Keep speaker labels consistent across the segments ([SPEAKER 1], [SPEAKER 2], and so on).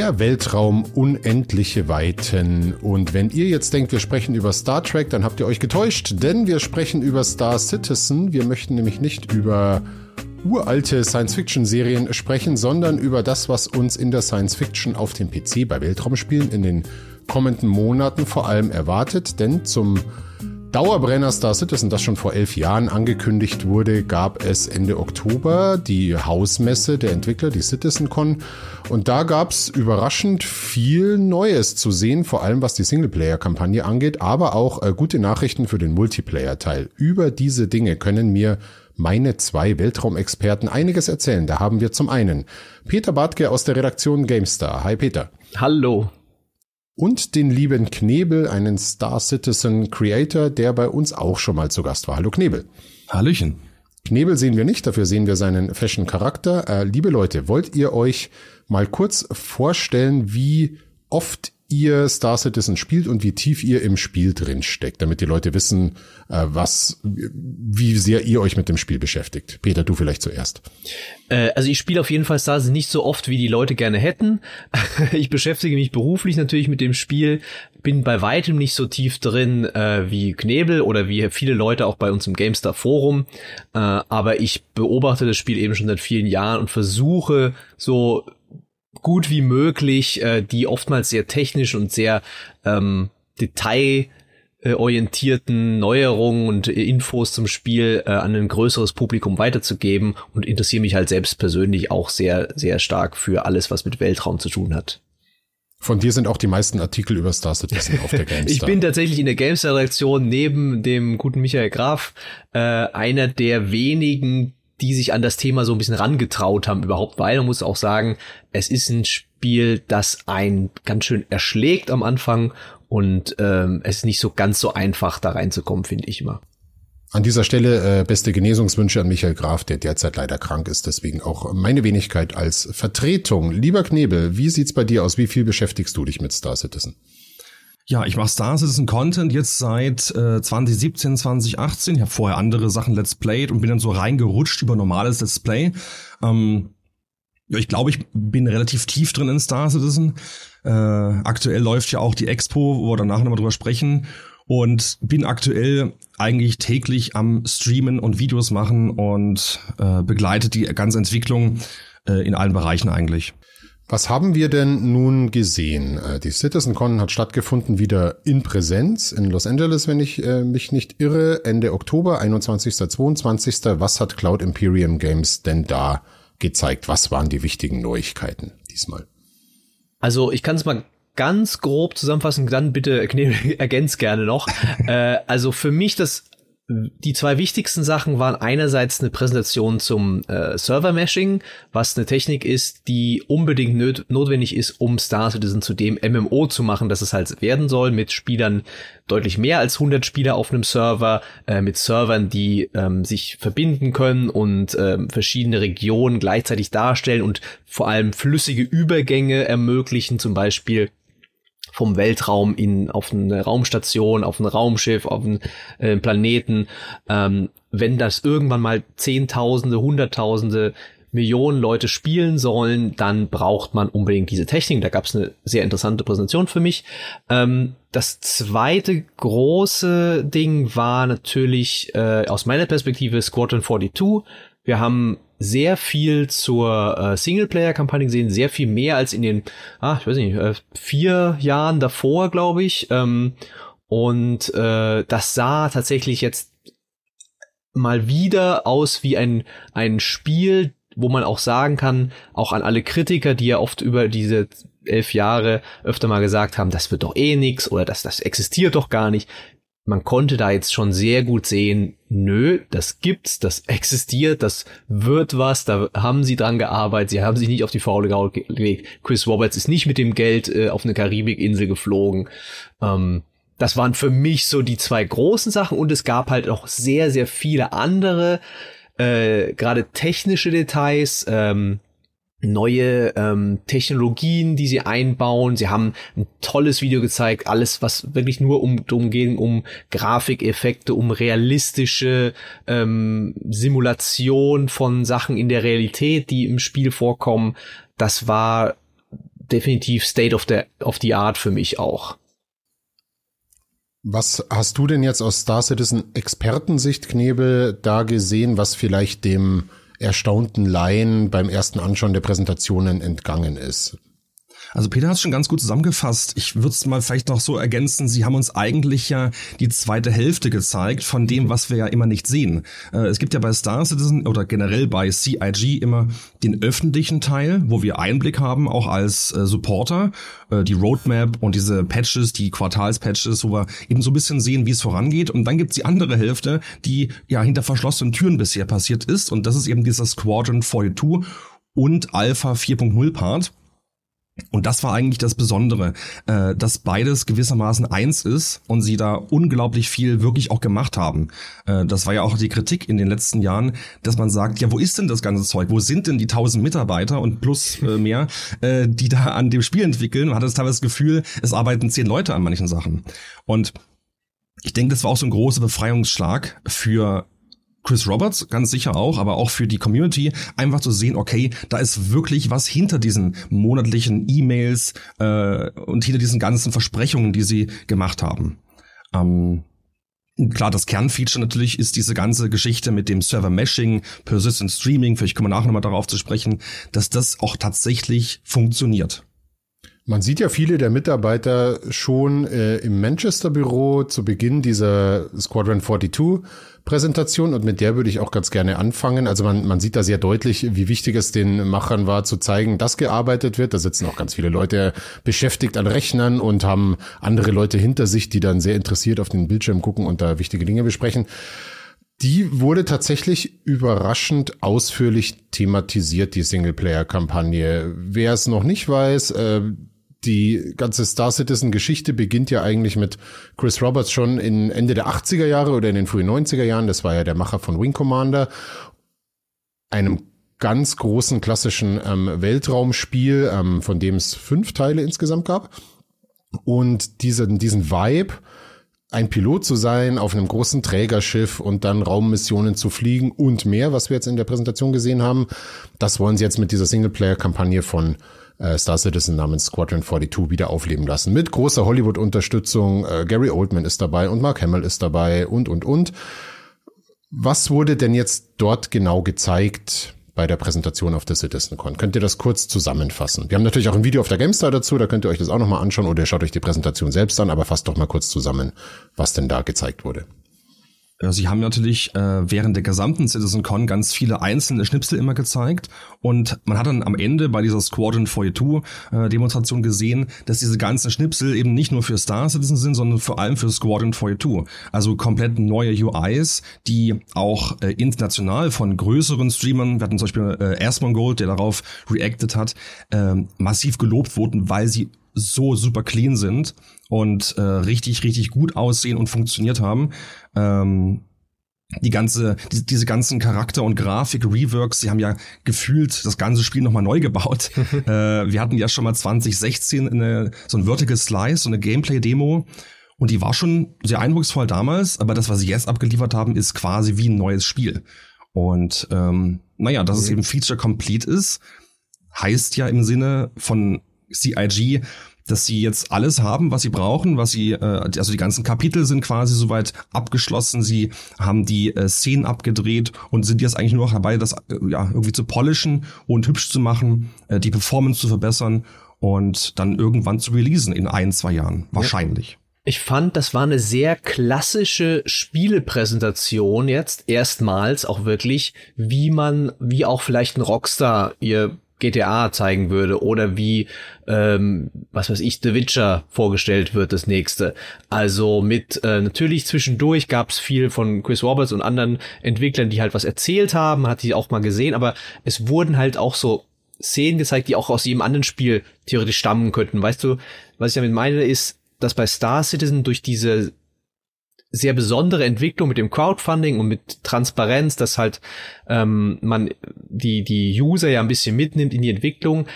[SPEAKER 1] Der Weltraum unendliche Weiten. Und wenn ihr jetzt denkt, wir sprechen über Star Trek, dann habt ihr euch getäuscht, denn wir sprechen über Star Citizen. Wir möchten nämlich nicht über uralte Science-Fiction-Serien sprechen, sondern über das, was uns in der Science-Fiction auf dem PC bei Weltraumspielen in den kommenden Monaten vor allem erwartet. Denn zum Dauerbrenner Star Citizen, das schon vor elf Jahren angekündigt wurde, gab es Ende Oktober die Hausmesse der Entwickler, die CitizenCon. Und da gab es überraschend viel Neues zu sehen, vor allem was die Singleplayer-Kampagne angeht, aber auch äh, gute Nachrichten für den Multiplayer-Teil. Über diese Dinge können mir meine zwei Weltraumexperten einiges erzählen. Da haben wir zum einen Peter Bartke aus der Redaktion GameStar. Hi Peter.
[SPEAKER 2] Hallo
[SPEAKER 1] und den lieben Knebel, einen Star Citizen Creator, der bei uns auch schon mal zu Gast war. Hallo Knebel.
[SPEAKER 3] Hallöchen.
[SPEAKER 1] Knebel sehen wir nicht, dafür sehen wir seinen Fashion-Charakter. Äh, liebe Leute, wollt ihr euch mal kurz vorstellen, wie oft ihr Star Citizen spielt und wie tief ihr im Spiel drin steckt, damit die Leute wissen, äh, was, wie sehr ihr euch mit dem Spiel beschäftigt. Peter, du vielleicht zuerst.
[SPEAKER 2] Äh, also ich spiele auf jeden Fall Star Citizen nicht so oft, wie die Leute gerne hätten. ich beschäftige mich beruflich natürlich mit dem Spiel, bin bei weitem nicht so tief drin äh, wie Knebel oder wie viele Leute auch bei uns im GameStar Forum. Aber ich beobachte das Spiel eben schon seit vielen Jahren und versuche so gut wie möglich äh, die oftmals sehr technisch und sehr ähm, detailorientierten Neuerungen und Infos zum Spiel äh, an ein größeres Publikum weiterzugeben und interessiere mich halt selbst persönlich auch sehr, sehr stark für alles, was mit Weltraum zu tun hat.
[SPEAKER 1] Von dir sind auch die meisten Artikel über Star Citizen auf der GameStar.
[SPEAKER 2] ich bin tatsächlich in der GameStar-Redaktion neben dem guten Michael Graf äh, einer der wenigen, die sich an das Thema so ein bisschen rangetraut haben überhaupt, weil man muss auch sagen, es ist ein Spiel, das einen ganz schön erschlägt am Anfang und ähm, es ist nicht so ganz so einfach da reinzukommen, finde ich immer.
[SPEAKER 1] An dieser Stelle äh, beste Genesungswünsche an Michael Graf, der derzeit leider krank ist, deswegen auch meine Wenigkeit als Vertretung. Lieber Knebel, wie sieht's bei dir aus? Wie viel beschäftigst du dich mit Star Citizen?
[SPEAKER 3] Ja, ich mache Star Citizen Content jetzt seit äh, 2017, 2018. Ich habe vorher andere Sachen Let's Played und bin dann so reingerutscht über normales Let's Play. Ähm, ja, ich glaube, ich bin relativ tief drin in Star Citizen. Äh, aktuell läuft ja auch die Expo, wo wir danach nochmal drüber sprechen. Und bin aktuell eigentlich täglich am Streamen und Videos machen und äh, begleitet die ganze Entwicklung äh, in allen Bereichen eigentlich.
[SPEAKER 1] Was haben wir denn nun gesehen? Äh, die CitizenCon hat stattgefunden wieder in Präsenz in Los Angeles, wenn ich äh, mich nicht irre, Ende Oktober, 21. 22. Was hat Cloud Imperium Games denn da gezeigt? Was waren die wichtigen Neuigkeiten diesmal?
[SPEAKER 2] Also ich kann es mal ganz grob zusammenfassen, dann bitte ergänzt gerne noch. äh, also für mich das die zwei wichtigsten Sachen waren einerseits eine Präsentation zum äh, Server-Meshing, was eine Technik ist, die unbedingt nöt notwendig ist, um Star Citizen zu dem MMO zu machen, dass es halt werden soll, mit Spielern deutlich mehr als 100 Spieler auf einem Server, äh, mit Servern, die ähm, sich verbinden können und ähm, verschiedene Regionen gleichzeitig darstellen und vor allem flüssige Übergänge ermöglichen, zum Beispiel vom Weltraum in auf eine Raumstation, auf ein Raumschiff, auf einen äh, Planeten. Ähm, wenn das irgendwann mal Zehntausende, Hunderttausende, Millionen Leute spielen sollen, dann braucht man unbedingt diese Technik. Da gab es eine sehr interessante Präsentation für mich. Ähm, das zweite große Ding war natürlich äh, aus meiner Perspektive Squadron 42. Wir haben sehr viel zur äh, Singleplayer-Kampagne gesehen, sehr viel mehr als in den, ah, ich weiß nicht, äh, vier Jahren davor, glaube ich. Ähm, und äh, das sah tatsächlich jetzt mal wieder aus wie ein, ein Spiel, wo man auch sagen kann, auch an alle Kritiker, die ja oft über diese elf Jahre öfter mal gesagt haben, das wird doch eh nix oder das, das existiert doch gar nicht man konnte da jetzt schon sehr gut sehen, nö, das gibt's, das existiert, das wird was, da haben sie dran gearbeitet, sie haben sich nicht auf die faule Gaul gelegt. Chris Roberts ist nicht mit dem Geld äh, auf eine Karibikinsel geflogen. Ähm, das waren für mich so die zwei großen Sachen und es gab halt auch sehr, sehr viele andere, äh, gerade technische Details, ähm, neue ähm, Technologien, die sie einbauen. Sie haben ein tolles Video gezeigt, alles, was wirklich nur um darum ging, um Grafikeffekte, um realistische ähm, Simulation von Sachen in der Realität, die im Spiel vorkommen. Das war definitiv State of the, of the Art für mich auch.
[SPEAKER 1] Was hast du denn jetzt aus Star Citizen Expertensicht, Knebel, da gesehen, was vielleicht dem erstaunten Laien beim ersten Anschauen der Präsentationen entgangen ist.
[SPEAKER 3] Also Peter hat es schon ganz gut zusammengefasst. Ich würde es mal vielleicht noch so ergänzen, Sie haben uns eigentlich ja die zweite Hälfte gezeigt von dem, was wir ja immer nicht sehen. Äh, es gibt ja bei Star Citizen oder generell bei CIG immer den öffentlichen Teil, wo wir Einblick haben, auch als äh, Supporter, äh, die Roadmap und diese Patches, die Quartalspatches, wo wir eben so ein bisschen sehen, wie es vorangeht. Und dann gibt's die andere Hälfte, die ja hinter verschlossenen Türen bisher passiert ist. Und das ist eben dieser Squadron 42 und Alpha 4.0 Part. Und das war eigentlich das Besondere, äh, dass beides gewissermaßen eins ist und sie da unglaublich viel wirklich auch gemacht haben. Äh, das war ja auch die Kritik in den letzten Jahren, dass man sagt, ja, wo ist denn das ganze Zeug? Wo sind denn die tausend Mitarbeiter und plus äh, mehr, äh, die da an dem Spiel entwickeln? Man hat das teilweise das Gefühl, es arbeiten zehn Leute an manchen Sachen. Und ich denke, das war auch so ein großer Befreiungsschlag für Chris Roberts ganz sicher auch, aber auch für die Community, einfach zu sehen, okay, da ist wirklich was hinter diesen monatlichen E-Mails äh, und hinter diesen ganzen Versprechungen, die sie gemacht haben. Ähm, Klar, das Kernfeature natürlich ist diese ganze Geschichte mit dem Server-Meshing, Persistent Streaming, vielleicht kommen wir nachher nochmal darauf zu sprechen, dass das auch tatsächlich funktioniert.
[SPEAKER 1] Man sieht ja viele der Mitarbeiter schon äh, im Manchester-Büro zu Beginn dieser Squadron 42 Präsentation und mit der würde ich auch ganz gerne anfangen. Also man, man sieht da sehr deutlich, wie wichtig es den Machern war, zu zeigen, dass gearbeitet wird. Da sitzen auch ganz viele Leute beschäftigt an Rechnern und haben andere Leute hinter sich, die dann sehr interessiert auf den Bildschirm gucken und da wichtige Dinge besprechen. Die wurde tatsächlich überraschend ausführlich thematisiert, die Singleplayer-Kampagne. Wer es noch nicht weiß, äh, die ganze Star Citizen Geschichte beginnt ja eigentlich mit Chris Roberts schon in Ende der 80er Jahre oder in den frühen 90er Jahren. Das war ja der Macher von Wing Commander, einem ganz großen klassischen ähm, Weltraumspiel, ähm, von dem es fünf Teile insgesamt gab. Und diesen, diesen Vibe, ein Pilot zu sein auf einem großen Trägerschiff und dann Raummissionen zu fliegen und mehr, was wir jetzt in der Präsentation gesehen haben, das wollen sie jetzt mit dieser Singleplayer-Kampagne von äh, Star Citizen namens Squadron 42 wieder aufleben lassen. Mit großer Hollywood-Unterstützung. Äh, Gary Oldman ist dabei und Mark Hamill ist dabei und, und, und. Was wurde denn jetzt dort genau gezeigt bei der Präsentation auf der CitizenCon? Könnt ihr das kurz zusammenfassen? Wir haben natürlich auch ein Video auf der GameStar dazu, da könnt ihr euch das auch nochmal anschauen oder schaut euch die Präsentation selbst an, aber fasst doch mal kurz zusammen, was denn da gezeigt wurde.
[SPEAKER 3] Äh, Sie haben natürlich äh, während der gesamten CitizenCon ganz viele einzelne Schnipsel immer gezeigt und man hat dann am Ende bei dieser Squadron 42 äh, Demonstration gesehen, dass diese ganzen Schnipsel eben nicht nur für Star Citizen sind, sondern vor allem für Squadron 42. Also komplett neue UIs, die auch äh, international von größeren Streamern, wir hatten zum Beispiel äh, Asmongold, der darauf reacted hat, äh, massiv gelobt wurden, weil sie so super clean sind und äh, richtig, richtig gut aussehen und funktioniert haben. Ähm, die ganze, die, diese ganzen Charakter- und Grafik-Reworks, sie haben ja gefühlt das ganze Spiel nochmal neu gebaut. äh, wir hatten ja schon mal 2016 eine, so ein Vertical Slice, so eine Gameplay-Demo. Und die war schon sehr eindrucksvoll damals, aber das, was sie jetzt abgeliefert haben, ist quasi wie ein neues Spiel. Und ähm, naja, dass mhm. es eben Feature Complete ist, heißt ja im Sinne von CIG, dass sie jetzt alles haben, was sie brauchen, was sie, äh, also die ganzen Kapitel sind quasi soweit abgeschlossen, sie haben die äh, Szenen abgedreht und sind jetzt eigentlich nur noch dabei, das äh, ja irgendwie zu polischen und hübsch zu machen, äh, die Performance zu verbessern und dann irgendwann zu releasen in ein, zwei Jahren, wahrscheinlich.
[SPEAKER 2] Ich fand, das war eine sehr klassische Spielepräsentation jetzt erstmals auch wirklich, wie man, wie auch vielleicht ein Rockstar ihr GTA zeigen würde oder wie, ähm, was weiß ich, The Witcher vorgestellt wird, das nächste. Also mit, äh, natürlich zwischendurch gab es viel von Chris Roberts und anderen Entwicklern, die halt was erzählt haben, hat die auch mal gesehen, aber es wurden halt auch so Szenen gezeigt, die auch aus jedem anderen Spiel theoretisch stammen könnten. Weißt du, was ich damit meine, ist, dass bei Star Citizen durch diese sehr besondere Entwicklung mit dem Crowdfunding und mit Transparenz, dass halt ähm, man die, die User ja ein bisschen mitnimmt in die Entwicklung.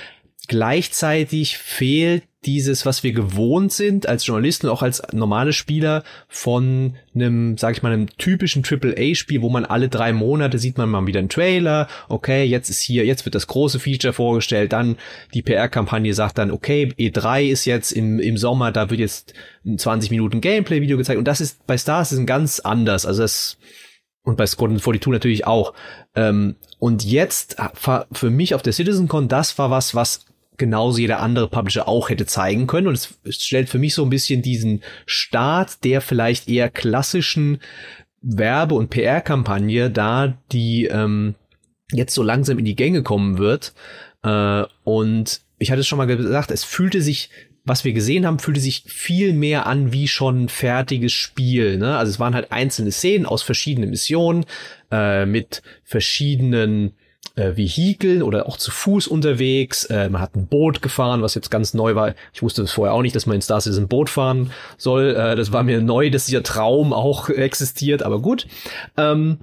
[SPEAKER 2] Gleichzeitig fehlt dieses, was wir gewohnt sind als Journalisten auch als normale Spieler von einem, sag ich mal, einem typischen AAA-Spiel, wo man alle drei Monate sieht man mal wieder einen Trailer, okay, jetzt ist hier, jetzt wird das große Feature vorgestellt, dann die PR-Kampagne sagt dann, okay, E3 ist jetzt im, im Sommer, da wird jetzt ein 20 Minuten Gameplay-Video gezeigt. Und das ist bei Stars ist ein ganz anders, also das und bei Squadron 42 natürlich auch. Ähm, und jetzt für mich auf der CitizenCon, das war was, was genauso jeder andere Publisher auch hätte zeigen können. Und es, stellt für mich so ein bisschen diesen Start der vielleicht eher klassischen Werbe- und PR-Kampagne da, die ähm, jetzt so langsam in die Gänge kommen wird. Äh, und ich hatte es schon mal gesagt, es fühlte sich was wir gesehen haben, fühlte sich viel mehr an wie schon ein fertiges Spiel. Ne? Also es waren halt einzelne Szenen aus verschiedenen Missionen äh, mit verschiedenen äh, Vehikeln oder auch zu Fuß unterwegs. Äh, man hat ein Boot gefahren, was jetzt ganz neu war. Ich wusste das vorher auch nicht, dass man in Star Citizen Boot fahren soll. Äh, das war mir neu, dass dieser Traum auch existiert, aber gut. Ähm,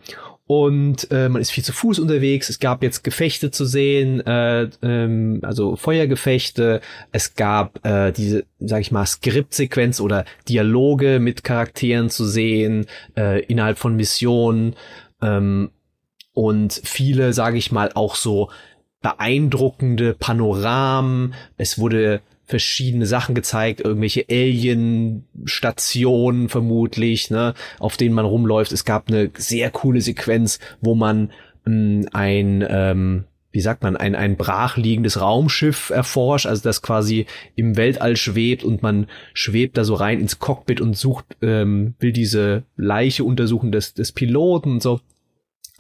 [SPEAKER 2] und äh, man ist viel zu Fuß unterwegs. Es gab jetzt Gefechte zu sehen, äh, ähm, also Feuergefechte. Es gab äh, diese, sag ich mal, Skriptsequenz oder Dialoge mit Charakteren zu sehen äh, innerhalb von Missionen. Ähm, und viele, sage ich mal, auch so beeindruckende Panoramen. Es wurde verschiedene Sachen gezeigt, irgendwelche Alien-Stationen vermutlich, ne, auf denen man rumläuft. Es gab eine sehr coole Sequenz, wo man mh, hm, ein ähm, wie sagt man, ein, ein brachliegendes Raumschiff erforscht, also das quasi im Weltall schwebt und man schwebt da so rein ins Cockpit und sucht, ähm, will diese Leiche untersuchen des, des Piloten und so.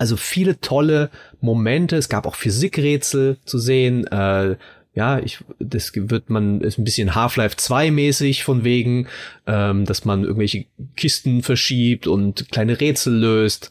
[SPEAKER 2] Also viele tolle Momente. Es gab auch Physikrätsel zu sehen. Äh, ja, ich, das wird man, ist ein bisschen Half-Life 2 mäßig von wegen, ähm, dass man irgendwelche Kisten verschiebt und kleine Rätsel löst.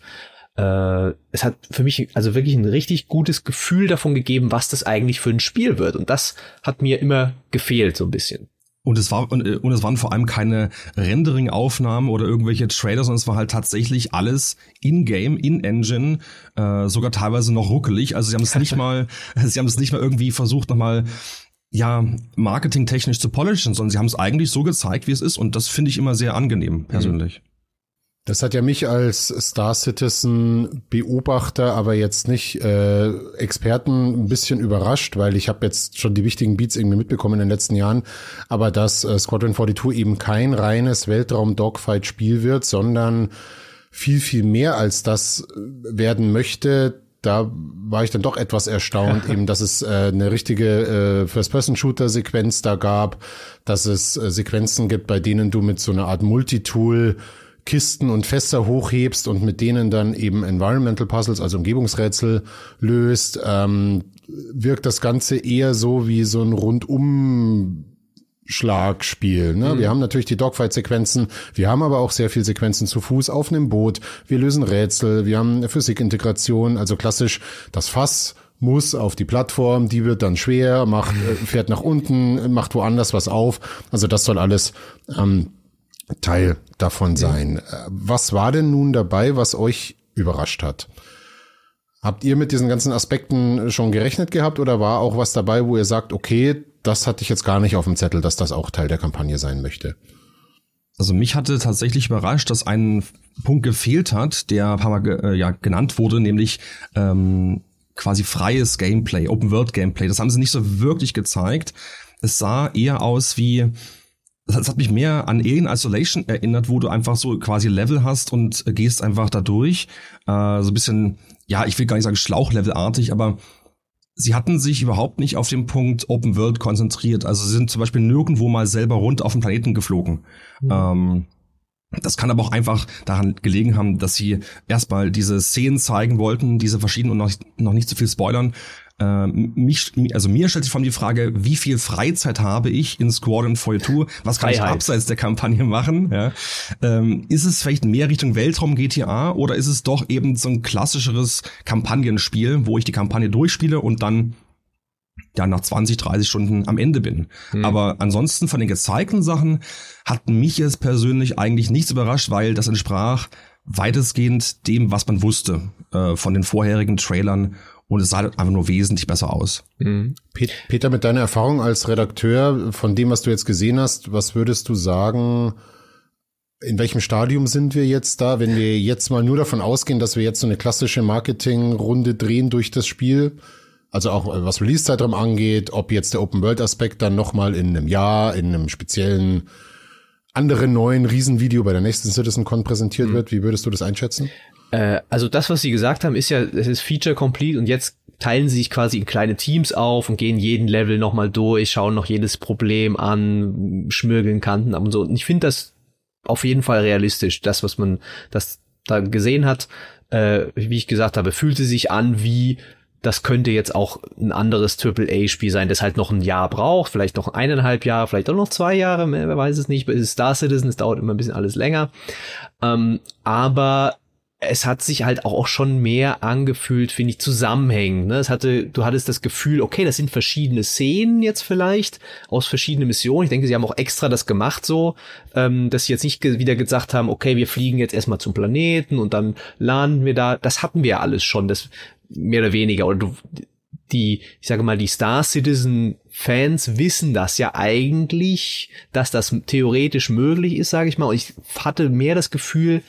[SPEAKER 2] Äh, es hat für mich also wirklich ein richtig gutes Gefühl davon gegeben, was das eigentlich für ein Spiel wird. Und das hat mir immer gefehlt, so ein bisschen.
[SPEAKER 3] Und es war und, und es waren vor allem keine Rendering-Aufnahmen oder irgendwelche Trailer, sondern es war halt tatsächlich alles in-game, in-engine, äh, sogar teilweise noch ruckelig. Also sie haben es nicht mal, sie haben es nicht mal irgendwie versucht, nochmal ja, marketingtechnisch zu polischen, sondern sie haben es eigentlich so gezeigt, wie es ist. Und das finde ich immer sehr angenehm, persönlich.
[SPEAKER 1] Das hat ja mich als Star Citizen Beobachter, aber jetzt nicht äh, Experten ein bisschen überrascht, weil ich habe jetzt schon die wichtigen Beats irgendwie mitbekommen in den letzten Jahren, aber dass äh, Squadron 42 eben kein reines Weltraum-Dogfight-Spiel wird, sondern viel, viel mehr als das äh, werden möchte, da war ich dann doch etwas erstaunt, eben, dass es äh, eine richtige äh, First-Person-Shooter-Sequenz da gab, dass es äh, Sequenzen gibt, bei denen du mit so einer Art Multitool Kisten und Fässer hochhebst und mit denen dann eben Environmental Puzzles, also Umgebungsrätsel löst, ähm, wirkt das Ganze eher so wie so ein rundum Schlagspiel. Ne? Mhm. Wir haben natürlich die Dogfight-Sequenzen, wir haben aber auch sehr viel Sequenzen zu Fuß auf einem Boot, wir lösen Rätsel, wir haben Physikintegration, also klassisch das Fass muss auf die Plattform, die wird dann schwer, macht, äh, fährt nach unten, macht woanders was auf. Also das soll alles ähm, Teil davon sein. Ja. Äh, was war denn nun dabei, was euch überrascht hat? Habt ihr mit diesen ganzen Aspekten schon gerechnet gehabt oder war auch was dabei, wo ihr sagt, okay, das hatte ich jetzt gar nicht auf dem Zettel, dass das auch Teil der Kampagne sein möchte?
[SPEAKER 3] Also mich hatte tatsächlich überrascht, dass ein Punkt gefehlt hat, der ein paar Mal äh, ja, genannt wurde, nämlich ähm, quasi freies Gameplay, Open World Gameplay. Das haben sie nicht so wirklich gezeigt. Es sah eher aus wie das hat mich mehr an Alien Isolation erinnert, wo du einfach so quasi Level hast und gehst einfach da durch. Äh, so ein bisschen, ja, ich will gar nicht sagen Schlauchlevelartig, aber sie hatten sich überhaupt nicht auf den Punkt Open World konzentriert. Also sie sind zum Beispiel nirgendwo mal selber rund auf den Planeten geflogen. Mhm. Ähm, das kann aber auch einfach daran gelegen haben, dass sie erstmal diese Szenen zeigen wollten, diese verschiedenen und noch, noch nicht zu so viel spoilern, äh, mich, also mir stellt sich vor allem die Frage, wie viel Freizeit habe ich in Squadron 42? Was kann Freiheit. ich abseits der Kampagne machen? Ja? Ähm, ist es vielleicht mehr Richtung Weltraum GTA oder ist es doch eben so ein klassischeres Kampagnenspiel, wo ich die Kampagne durchspiele und dann ja nach 20, 30 Stunden am Ende bin. Mhm. Aber ansonsten von den gezeigten Sachen hat mich es persönlich eigentlich nichts überrascht, weil das entsprach weitestgehend dem, was man wusste äh, von den vorherigen Trailern und es sah einfach nur wesentlich besser aus.
[SPEAKER 1] Mhm. Peter, mit deiner Erfahrung als Redakteur, von dem, was du jetzt gesehen hast, was würdest du sagen, in welchem Stadium sind wir jetzt da, wenn wir jetzt mal nur davon ausgehen, dass wir jetzt so eine klassische Marketingrunde drehen durch das Spiel? Also auch äh, was Release-Zeitraum angeht, ob jetzt der Open-World-Aspekt dann nochmal in einem Jahr, in einem speziellen anderen neuen Riesenvideo bei der nächsten CitizenCon präsentiert mhm. wird. Wie würdest du das einschätzen?
[SPEAKER 2] Äh, also das, was sie gesagt haben, ist ja, es ist Feature complete und jetzt teilen sie sich quasi in kleine Teams auf und gehen jeden Level nochmal durch, schauen noch jedes Problem an, schmirgeln Kanten ab und so. Und ich finde das auf jeden Fall realistisch, das, was man das da gesehen hat. Äh, wie ich gesagt habe, fühlte sich an wie das könnte jetzt auch ein anderes AAA-Spiel sein, das halt noch ein Jahr braucht, vielleicht noch eineinhalb Jahre, vielleicht auch noch zwei Jahre, wer weiß es nicht. Ist Star Citizen, es dauert immer ein bisschen alles länger. Ähm, aber es hat sich halt auch schon mehr angefühlt, finde ich, zusammenhängend. Ne? Es hatte, du hattest das Gefühl, okay, das sind verschiedene Szenen jetzt vielleicht aus verschiedenen Missionen. Ich denke, sie haben auch extra das gemacht so, ähm, dass sie jetzt nicht wieder gesagt haben, okay, wir fliegen jetzt erstmal zum Planeten und dann landen wir da. Das hatten wir alles schon, das mehr oder weniger. Oder du, die, ich sage mal, die Star Citizen Fans wissen das ja eigentlich, dass das theoretisch möglich ist, sage ich mal. Und ich hatte mehr das Gefühl,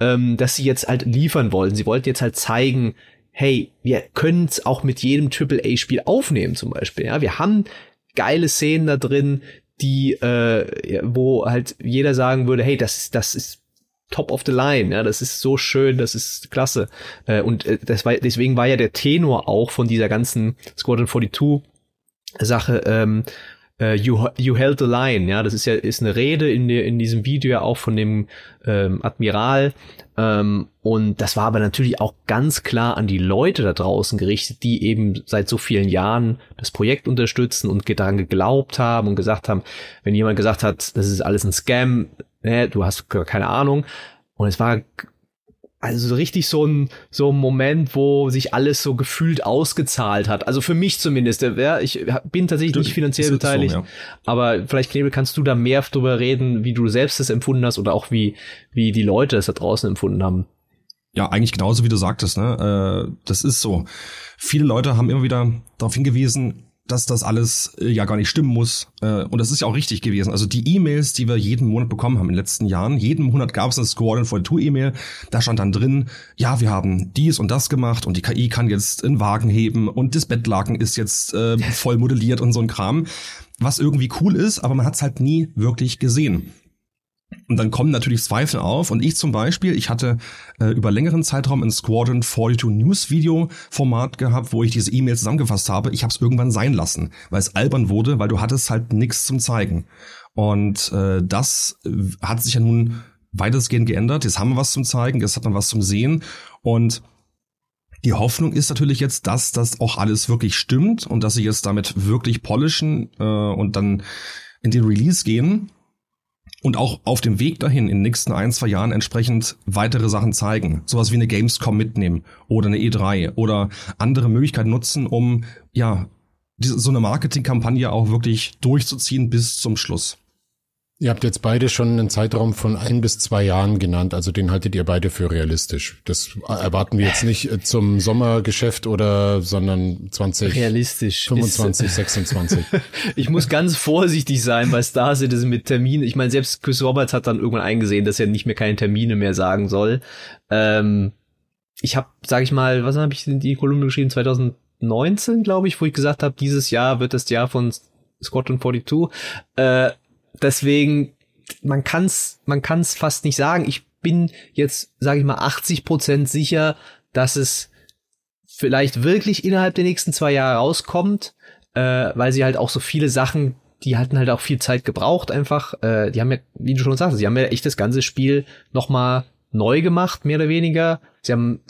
[SPEAKER 2] ähm, dass sie jetzt halt liefern wollen. Sie wollten jetzt halt zeigen, hey, wir können es auch mit jedem AAA-Spiel aufnehmen zum Beispiel. Ja, wir haben geile Szenen da drin, die, äh, wo halt jeder sagen würde, hey, das, das ist top of the line, ja, das ist so schön, das ist klasse. Äh, und äh, das war, deswegen war ja der Tenor auch von dieser ganzen Squadron 42 Sache, ähm, uh, you, you held the line, ja, das ist ja ist eine Rede in, der, in diesem Video ja auch von dem ähm, Admiral. Ähm, und das war aber natürlich auch ganz klar an die Leute da draußen gerichtet, die eben seit so vielen Jahren das Projekt unterstützen und daran geglaubt haben und gesagt haben, wenn jemand gesagt hat, das ist alles ein Scam, ne, du hast keine Ahnung. Und es war also so richtig so ein, so ein Moment, wo sich alles so gefühlt ausgezahlt hat. Also für mich zumindest. Ja, ich bin tatsächlich nicht finanziell beteiligt. So, ja. Aber vielleicht, Knebel, kannst du da mehr drüber reden, wie du selbst das empfunden hast oder auch wie, wie die Leute es da draußen empfunden haben.
[SPEAKER 3] Ja, eigentlich genauso wie du sagtest, ne? Äh, das ist so. Viele Leute haben immer wieder darauf hingewiesen, dass das alles äh, ja gar nicht stimmen muss. Äh, und das ist ja auch richtig gewesen. Also die E-Mails, die wir jeden Monat bekommen haben in den letzten Jahren, jeden Monat gab es eine Squadron 42 E-Mail, da stand dann drin, ja, wir haben dies und das gemacht und die KI kann jetzt einen Wagen heben und das Bettlaken ist jetzt äh, voll modelliert und so ein Kram. Was irgendwie cool ist, aber man hat es halt nie wirklich gesehen. Und dann kommen natürlich Zweifel auf. Und ich zum Beispiel, ich hatte äh, über längeren Zeitraum ein Squadron 42 News Video Format gehabt, wo ich diese E-Mail zusammengefasst habe. Ich habe es irgendwann sein lassen, weil es albern wurde, weil du hattest halt nichts zum zeigen. Und äh, das hat sich ja nun weitestgehend geändert. Jetzt haben wir was zum Zeigen, jetzt hat man was zum Sehen und die Hoffnung ist natürlich jetzt, dass das auch alles wirklich stimmt und dass sie jetzt damit wirklich polischen äh, und dann in den Release gehen und auch auf dem Weg dahin in den nächsten ein, zwei Jahren entsprechend weitere Sachen zeigen. Sowas wie eine Gamescom mitnehmen oder eine E3 oder andere Möglichkeiten nutzen, um ja so eine Marketingkampagne auch wirklich durchzuziehen bis zum Schluss.
[SPEAKER 1] Ihr habt jetzt beide schon einen Zeitraum von ein bis zwei Jahren genannt, also den haltet ihr beide für realistisch. Das erwarten wir jetzt nicht äh, zum Sommergeschäft oder, sondern 20,
[SPEAKER 2] realistisch
[SPEAKER 1] 25, ist, 26.
[SPEAKER 2] ich muss ganz vorsichtig sein, weil Star Citizen mit Terminen, ich meine, selbst Chris Roberts hat dann irgendwann eingesehen, dass er nicht mehr keine Termine mehr sagen soll. Ähm, ich habe, sag ich mal, was habe ich in die Kolumne geschrieben, 2019, glaube ich, wo ich gesagt habe, dieses Jahr wird das Jahr von Squadron 42. Äh, deswegen, man kann's, man kann's fast nicht sagen. Ich bin jetzt, sage ich mal, 80 Prozent sicher, dass es vielleicht wirklich innerhalb der nächsten zwei Jahre rauskommt, äh, weil sie halt auch so viele Sachen, die hatten halt auch viel Zeit gebraucht einfach. Äh, die haben ja, wie du schon sagst, sie haben ja echt das ganze Spiel nochmal neu gemacht, mehr oder weniger. Sie haben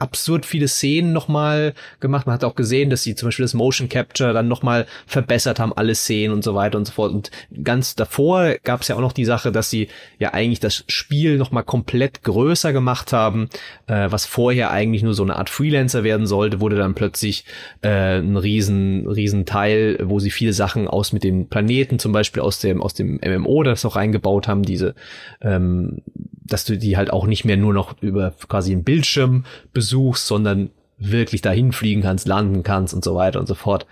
[SPEAKER 2] absurd viele Szenen nochmal gemacht. Man hat auch gesehen, dass sie zum Beispiel das Motion Capture dann nochmal verbessert haben, alle Szenen und so weiter und so fort. Und ganz davor gab es ja auch noch die Sache, dass sie ja eigentlich das Spiel nochmal komplett größer gemacht haben, äh, was vorher eigentlich nur so eine Art Freelancer werden sollte, wurde dann plötzlich äh, ein riesen, riesen Teil, wo sie viele Sachen aus mit den Planeten, zum Beispiel aus dem, aus dem MMO, das noch reingebaut haben, diese ähm, dass du die halt auch nicht mehr nur noch über quasi einen Bildschirm besuchst, sondern wirklich dahin fliegen kannst, landen kannst und so weiter und so fort.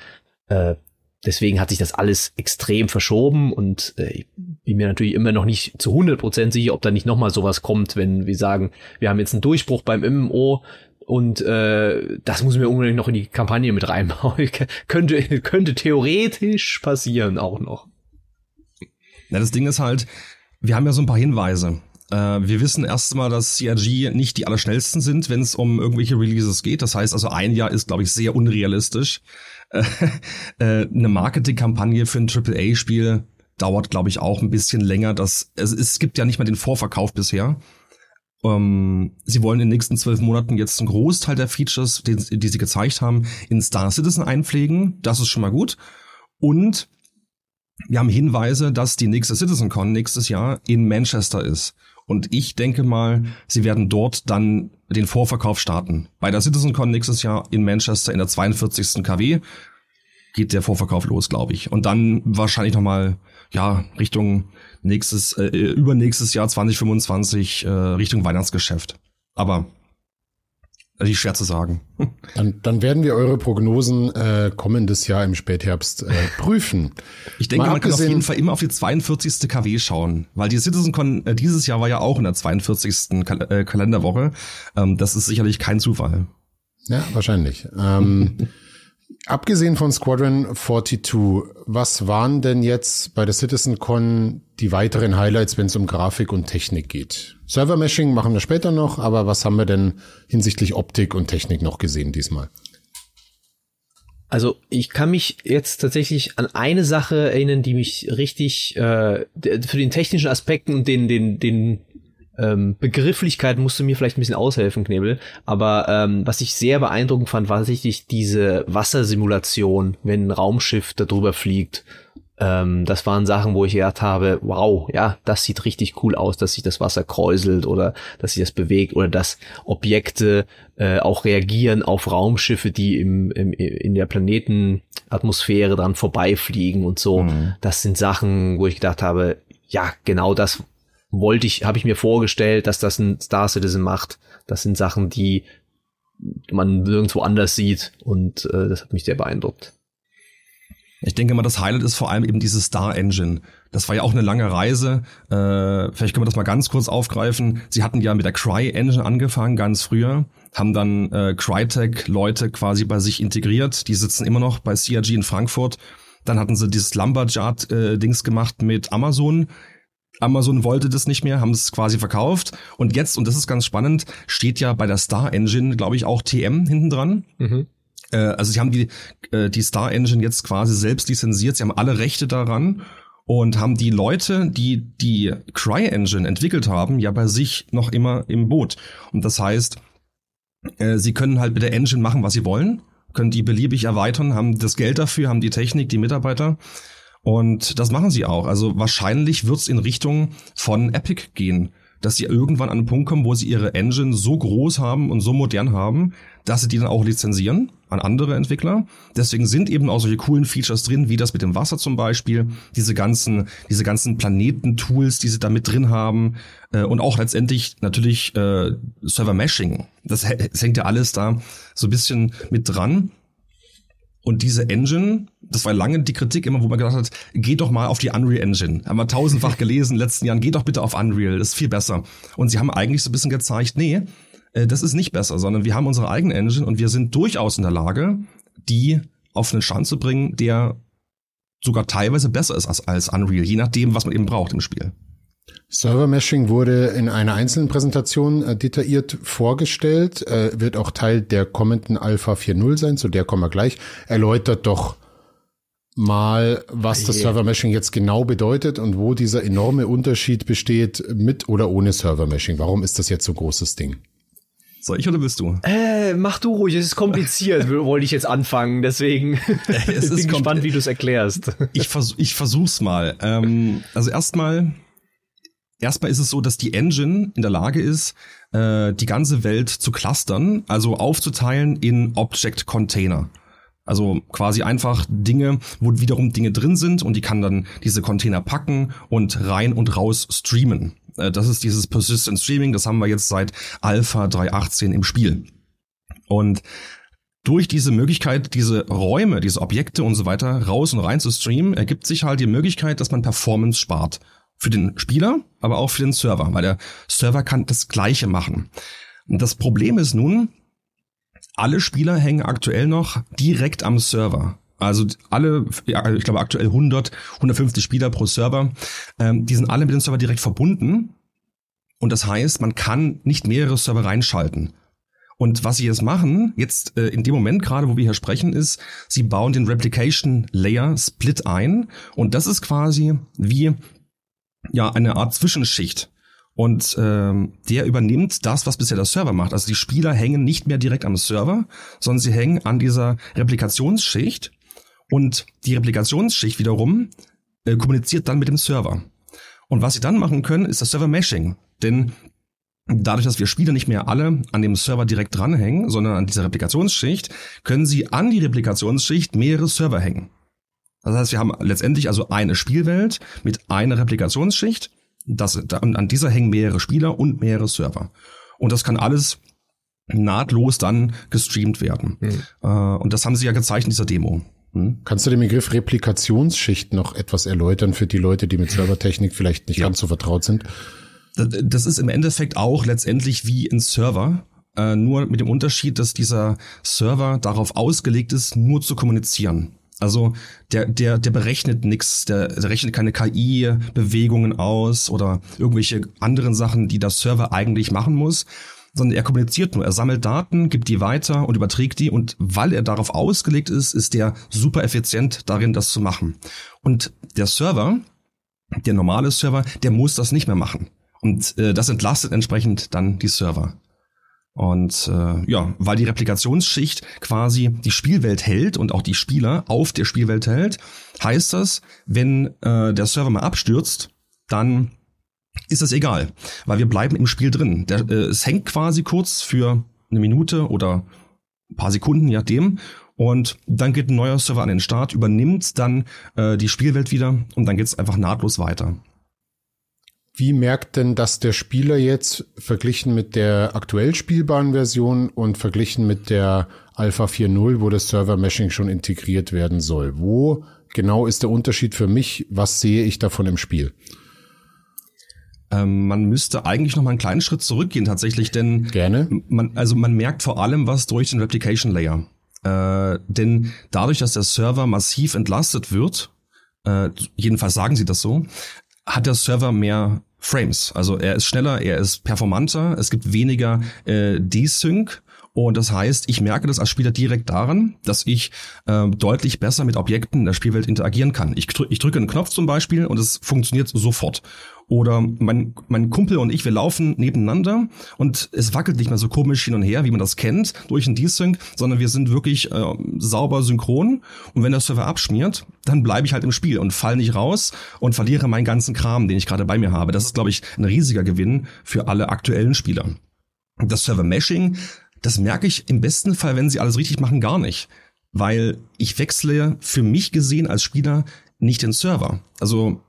[SPEAKER 2] Äh, deswegen hat sich das alles extrem verschoben und äh, ich bin mir natürlich immer noch nicht zu 100% sicher, ob da nicht nochmal sowas kommt, wenn wir sagen, wir haben jetzt einen Durchbruch beim MMO und äh, das muss mir unbedingt noch in die Kampagne mit reinbauen. könnte, könnte theoretisch passieren auch noch.
[SPEAKER 3] Ja, das Ding ist halt, wir haben ja so ein paar Hinweise. Äh, wir wissen erstmal, dass CRG nicht die allerschnellsten sind, wenn es um irgendwelche Releases geht. Das heißt also, ein Jahr ist, glaube ich, sehr unrealistisch. Äh, eine Marketingkampagne für ein AAA-Spiel dauert, glaube ich, auch ein bisschen länger. Das, es, es gibt ja nicht mal den Vorverkauf bisher. Ähm, sie wollen in den nächsten zwölf Monaten jetzt einen Großteil der Features, die, die sie gezeigt haben, in Star Citizen einpflegen. Das ist schon mal gut. Und wir haben Hinweise, dass die nächste CitizenCon nächstes Jahr in Manchester ist. Und ich denke mal, sie werden dort dann den Vorverkauf starten. Bei der CitizenCon nächstes Jahr in Manchester in der 42. KW geht der Vorverkauf los, glaube ich. Und dann wahrscheinlich nochmal, ja, Richtung nächstes, äh, übernächstes Jahr 2025, äh, Richtung Weihnachtsgeschäft. Aber also schwer zu sagen.
[SPEAKER 1] Dann, dann werden wir eure Prognosen äh, kommendes Jahr im Spätherbst äh, prüfen.
[SPEAKER 3] Ich denke, Mal man kann auf jeden Fall immer auf die 42. KW schauen, weil die CitizenCon äh, dieses Jahr war ja auch in der 42. Kal äh, Kalenderwoche. Ähm, das ist sicherlich kein Zufall.
[SPEAKER 1] Ja, wahrscheinlich. Ähm, Abgesehen von Squadron 42, was waren denn jetzt bei der CitizenCon die weiteren Highlights, wenn es um Grafik und Technik geht? Server-Meshing machen wir später noch, aber was haben wir denn hinsichtlich Optik und Technik noch gesehen diesmal?
[SPEAKER 2] Also ich kann mich jetzt tatsächlich an eine Sache erinnern, die mich richtig äh, für den technischen Aspekten und den, den, den ähm, Begrifflichkeit musst du mir vielleicht ein bisschen aushelfen, Knebel. Aber ähm, was ich sehr beeindruckend fand, war tatsächlich diese Wassersimulation, wenn ein Raumschiff darüber fliegt. Ähm, das waren Sachen, wo ich gedacht habe, wow, ja, das sieht richtig cool aus, dass sich das Wasser kräuselt oder dass sich das bewegt oder dass Objekte äh, auch reagieren auf Raumschiffe, die im, im, in der Planetenatmosphäre dran vorbeifliegen und so. Mhm. Das sind Sachen, wo ich gedacht habe, ja, genau das wollte ich, habe ich mir vorgestellt, dass das ein Star Citizen macht. Das sind Sachen, die man nirgendwo anders sieht und äh, das hat mich sehr beeindruckt.
[SPEAKER 3] Ich denke mal, das Highlight ist vor allem eben diese Star Engine. Das war ja auch eine lange Reise. Äh, vielleicht können wir das mal ganz kurz aufgreifen. Sie hatten ja mit der Cry Engine angefangen, ganz früher, haben dann äh, Crytek-Leute quasi bei sich integriert. Die sitzen immer noch bei CRG in Frankfurt. Dann hatten sie dieses Lumberjart-Dings gemacht mit Amazon. Amazon wollte das nicht mehr, haben es quasi verkauft. Und jetzt, und das ist ganz spannend, steht ja bei der Star Engine, glaube ich, auch TM hinten dran. Mhm. Äh, also sie haben die, äh, die Star Engine jetzt quasi selbst lizenziert, sie haben alle Rechte daran. und haben die Leute, die die Cry-Engine entwickelt haben, ja bei sich noch immer im Boot. Und das heißt, äh, sie können halt mit der Engine machen, was sie wollen, können die beliebig erweitern, haben das Geld dafür, haben die Technik, die Mitarbeiter. Und das machen sie auch. Also wahrscheinlich wird's in Richtung von Epic gehen dass sie irgendwann an einen Punkt kommen, wo sie ihre Engine so groß haben und so modern haben, dass sie die dann auch lizenzieren an andere Entwickler. Deswegen sind eben auch solche coolen Features drin, wie das mit dem Wasser zum Beispiel, diese ganzen, diese ganzen Planetentools, die sie da mit drin haben äh, und auch letztendlich natürlich äh, Server Meshing. Das, das hängt ja alles da so ein bisschen mit dran. Und diese Engine, das war lange die Kritik immer, wo man gedacht hat, geht doch mal auf die Unreal Engine. Haben wir tausendfach gelesen in den letzten Jahren, geht doch bitte auf Unreal, ist viel besser. Und sie haben eigentlich so ein bisschen gezeigt, nee, äh, das ist nicht besser, sondern wir haben unsere eigene Engine und wir sind durchaus in der Lage, die auf einen Stand zu bringen, der sogar teilweise besser ist als, als Unreal, je nachdem, was man eben braucht im Spiel.
[SPEAKER 1] Server Meshing wurde in einer einzelnen Präsentation äh, detailliert vorgestellt, äh, wird auch Teil der kommenden Alpha 4.0 sein, zu der kommen wir gleich. Erläutert doch mal, was das Server Meshing jetzt genau bedeutet und wo dieser enorme Unterschied besteht mit oder ohne Server Meshing. Warum ist das jetzt so ein großes Ding?
[SPEAKER 3] Soll ich oder bist du?
[SPEAKER 2] Äh, mach du ruhig, es ist kompliziert, wollte ich jetzt anfangen, deswegen es bin gespannt, wie du es erklärst.
[SPEAKER 3] Ich, vers ich versuch's mal. Ähm, also erstmal Erstmal ist es so, dass die Engine in der Lage ist, äh, die ganze Welt zu clustern, also aufzuteilen in Object Container. Also quasi einfach Dinge, wo wiederum Dinge drin sind und die kann dann diese Container packen und rein und raus streamen. Äh, das ist dieses Persistent Streaming, das haben wir jetzt seit Alpha 3.18 im Spiel. Und durch diese Möglichkeit, diese Räume, diese Objekte und so weiter raus und rein zu streamen, ergibt sich halt die Möglichkeit, dass man Performance spart für den Spieler, aber auch für den Server, weil der Server kann das Gleiche machen. Und das Problem ist nun, alle Spieler hängen aktuell noch direkt am Server. Also alle, ja, ich glaube aktuell 100, 150 Spieler pro Server, ähm, die sind alle mit dem Server direkt verbunden. Und das heißt, man kann nicht mehrere Server reinschalten. Und was sie jetzt machen, jetzt äh, in dem Moment gerade, wo wir hier sprechen, ist, sie bauen den Replication Layer Split ein. Und das ist quasi wie ja eine Art Zwischenschicht. Und ähm, der übernimmt das, was bisher der Server macht. Also die Spieler hängen nicht mehr direkt am Server, sondern sie hängen an dieser Replikationsschicht. Und die Replikationsschicht wiederum äh, kommuniziert dann mit dem Server. Und was sie dann machen können, ist das Server-Meshing. Denn dadurch, dass wir Spieler nicht mehr alle an dem Server direkt dranhängen, sondern an dieser Replikationsschicht, können sie an die Replikationsschicht mehrere Server hängen. Das heißt, wir haben letztendlich also eine Spielwelt mit einer Replikationsschicht. Das, an dieser hängen mehrere Spieler und mehrere Server. Und das kann alles nahtlos dann gestreamt werden. Mhm. Und das haben sie ja gezeigt in dieser Demo.
[SPEAKER 1] Hm? Kannst du den Begriff Replikationsschicht noch etwas erläutern für die Leute, die mit Servertechnik vielleicht nicht ja. ganz so vertraut sind?
[SPEAKER 3] Das ist im Endeffekt auch letztendlich wie ein Server, äh, nur mit dem Unterschied, dass dieser Server darauf ausgelegt ist, nur zu kommunizieren. Also der, der, der berechnet nichts, der, der rechnet keine KI-Bewegungen aus oder irgendwelche anderen Sachen, die der Server eigentlich machen muss, sondern er kommuniziert nur, er sammelt Daten, gibt die weiter und überträgt die und weil er darauf ausgelegt ist, ist der super effizient darin, das zu machen. Und der Server, der normale Server, der muss das nicht mehr machen. Und äh, das entlastet entsprechend dann die Server. Und äh, ja, weil die Replikationsschicht quasi die Spielwelt hält und auch die Spieler auf der Spielwelt hält, heißt das, wenn äh, der Server mal abstürzt, dann ist das egal, weil wir bleiben im Spiel drin. Der, äh, es hängt quasi kurz für eine Minute oder ein paar Sekunden, je nachdem. Und dann geht ein neuer Server an den Start, übernimmt dann äh, die Spielwelt wieder und dann geht's einfach nahtlos weiter.
[SPEAKER 1] Wie merkt denn das der Spieler jetzt verglichen mit der aktuell spielbaren Version und verglichen mit der Alpha 4.0, wo das Server-Meshing schon integriert werden soll? Wo genau ist der Unterschied für mich? Was sehe ich davon im Spiel?
[SPEAKER 3] Ähm, man müsste eigentlich noch mal einen kleinen Schritt zurückgehen tatsächlich, denn
[SPEAKER 1] gerne.
[SPEAKER 3] Man, also man merkt vor allem was durch den Replication Layer, äh, denn dadurch, dass der Server massiv entlastet wird, äh, jedenfalls sagen sie das so, hat der Server mehr Frames. Also er ist schneller, er ist performanter, es gibt weniger äh, Desync Und das heißt, ich merke das als Spieler direkt daran, dass ich äh, deutlich besser mit Objekten in der Spielwelt interagieren kann. Ich, drück, ich drücke einen Knopf zum Beispiel und es funktioniert sofort. Oder mein, mein Kumpel und ich, wir laufen nebeneinander und es wackelt nicht mehr so komisch hin und her, wie man das kennt, durch ein Desync, sondern wir sind wirklich äh, sauber synchron. Und wenn der Server abschmiert, dann bleibe ich halt im Spiel und fall nicht raus und verliere meinen ganzen Kram, den ich gerade bei mir habe. Das ist, glaube ich, ein riesiger Gewinn für alle aktuellen Spieler. Das Server-Meshing, das merke ich im besten Fall, wenn sie alles richtig machen, gar nicht. Weil ich wechsle für mich gesehen als Spieler nicht den Server. Also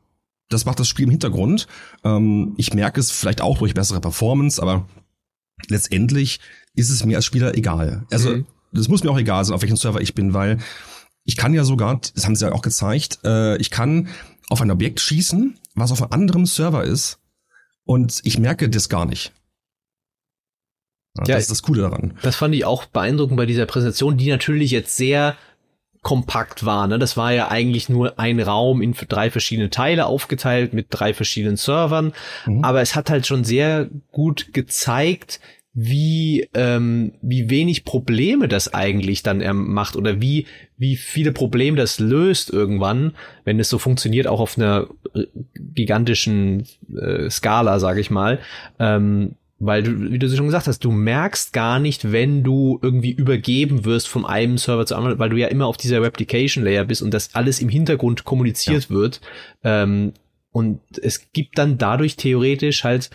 [SPEAKER 3] das macht das Spiel im Hintergrund. Ähm, ich merke es vielleicht auch durch bessere Performance, aber letztendlich ist es mir als Spieler egal. Also mhm. das muss mir auch egal sein, auf welchem Server ich bin, weil ich kann ja sogar, das haben sie ja auch gezeigt, äh, ich kann auf ein Objekt schießen, was auf einem anderen Server ist, und ich merke das gar nicht. Ja, das ist das Coole daran.
[SPEAKER 2] Das fand ich auch beeindruckend bei dieser Präsentation, die natürlich jetzt sehr kompakt war. Ne? Das war ja eigentlich nur ein Raum in drei verschiedene Teile aufgeteilt mit drei verschiedenen Servern. Mhm. Aber es hat halt schon sehr gut gezeigt, wie ähm, wie wenig Probleme das eigentlich dann er macht oder wie wie viele Probleme das löst irgendwann, wenn es so funktioniert, auch auf einer äh, gigantischen äh, Skala, sage ich mal. Ähm, weil du, wie du schon gesagt hast, du merkst gar nicht, wenn du irgendwie übergeben wirst von einem Server zu anderen, weil du ja immer auf dieser Replication Layer bist und das alles im Hintergrund kommuniziert ja. wird. Ähm, und es gibt dann dadurch theoretisch halt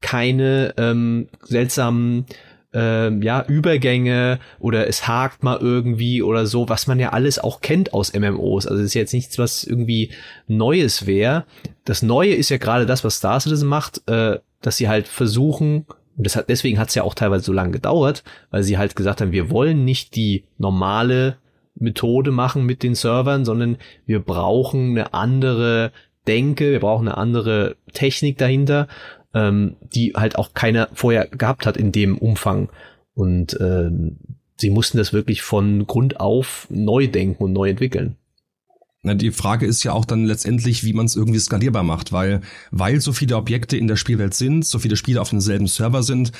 [SPEAKER 2] keine ähm, seltsamen ähm, ja, Übergänge oder es hakt mal irgendwie oder so, was man ja alles auch kennt aus MMOs. Also es ist jetzt nichts, was irgendwie Neues wäre. Das Neue ist ja gerade das, was Star Citizen macht, äh, dass sie halt versuchen, und das hat, deswegen hat es ja auch teilweise so lange gedauert, weil sie halt gesagt haben, wir wollen nicht die normale Methode machen mit den Servern, sondern wir brauchen eine andere Denke, wir brauchen eine andere Technik dahinter, ähm, die halt auch keiner vorher gehabt hat in dem Umfang. Und ähm, sie mussten das wirklich von Grund auf neu denken und neu entwickeln.
[SPEAKER 3] Die Frage ist ja auch dann letztendlich, wie man es irgendwie skalierbar macht, weil, weil so viele Objekte in der Spielwelt sind, so viele Spiele auf demselben Server sind,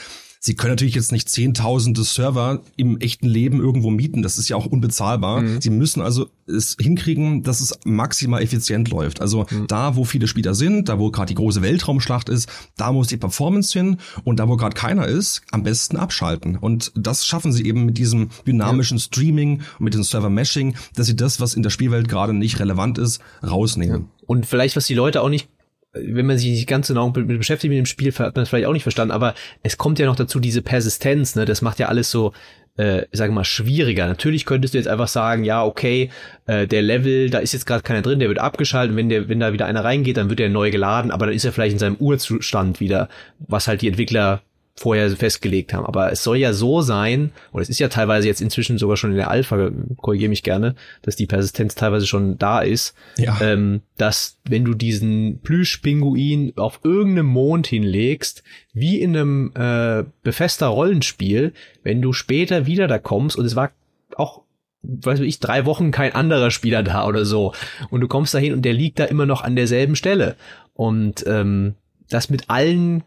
[SPEAKER 3] Sie können natürlich jetzt nicht zehntausende Server im echten Leben irgendwo mieten. Das ist ja auch unbezahlbar. Mhm. Sie müssen also es hinkriegen, dass es maximal effizient läuft. Also mhm. da, wo viele Spieler sind, da, wo gerade die große Weltraumschlacht ist, da muss die Performance hin und da, wo gerade keiner ist, am besten abschalten. Und das schaffen sie eben mit diesem dynamischen ja. Streaming und mit dem Server-Meshing, dass sie das, was in der Spielwelt gerade nicht relevant ist, rausnehmen. Ja.
[SPEAKER 2] Und vielleicht, was die Leute auch nicht wenn man sich nicht ganz genau mit beschäftigt mit dem Spiel, hat man es vielleicht auch nicht verstanden, aber es kommt ja noch dazu diese Persistenz, ne, das macht ja alles so, äh, ich sage mal, schwieriger. Natürlich könntest du jetzt einfach sagen, ja, okay, äh, der Level, da ist jetzt gerade keiner drin, der wird abgeschaltet, wenn der, wenn da wieder einer reingeht, dann wird er neu geladen, aber dann ist er vielleicht in seinem Urzustand wieder, was halt die Entwickler vorher festgelegt haben. Aber es soll ja so sein, oder es ist ja teilweise jetzt inzwischen sogar schon in der Alpha, korrigiere mich gerne, dass die Persistenz teilweise schon da ist, ja. ähm, dass wenn du diesen Plüschpinguin auf irgendeinem Mond hinlegst, wie in einem äh, befester Rollenspiel, wenn du später wieder da kommst und es war auch weiß ich, drei Wochen kein anderer Spieler da oder so. Und du kommst dahin und der liegt da immer noch an derselben Stelle. Und ähm, das mit allen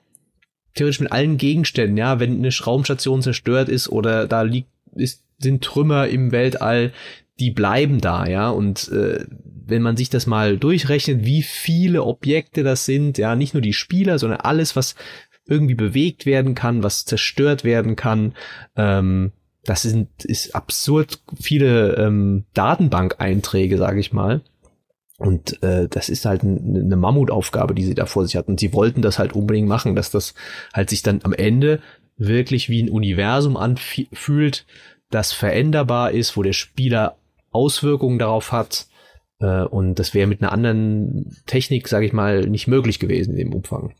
[SPEAKER 2] theoretisch mit allen Gegenständen, ja, wenn eine Raumstation zerstört ist oder da liegt, ist, sind Trümmer im Weltall, die bleiben da, ja, und äh, wenn man sich das mal durchrechnet, wie viele Objekte das sind, ja, nicht nur die Spieler, sondern alles, was irgendwie bewegt werden kann, was zerstört werden kann, ähm, das sind ist absurd viele ähm, Datenbank-Einträge, sage ich mal. Und äh, das ist halt eine Mammutaufgabe, die sie da vor sich hatten. Und sie wollten das halt unbedingt machen, dass das halt sich dann am Ende wirklich wie ein Universum anfühlt, das veränderbar ist, wo der Spieler Auswirkungen darauf hat. Äh, und das wäre mit einer anderen Technik, sage ich mal, nicht möglich gewesen in dem Umfang.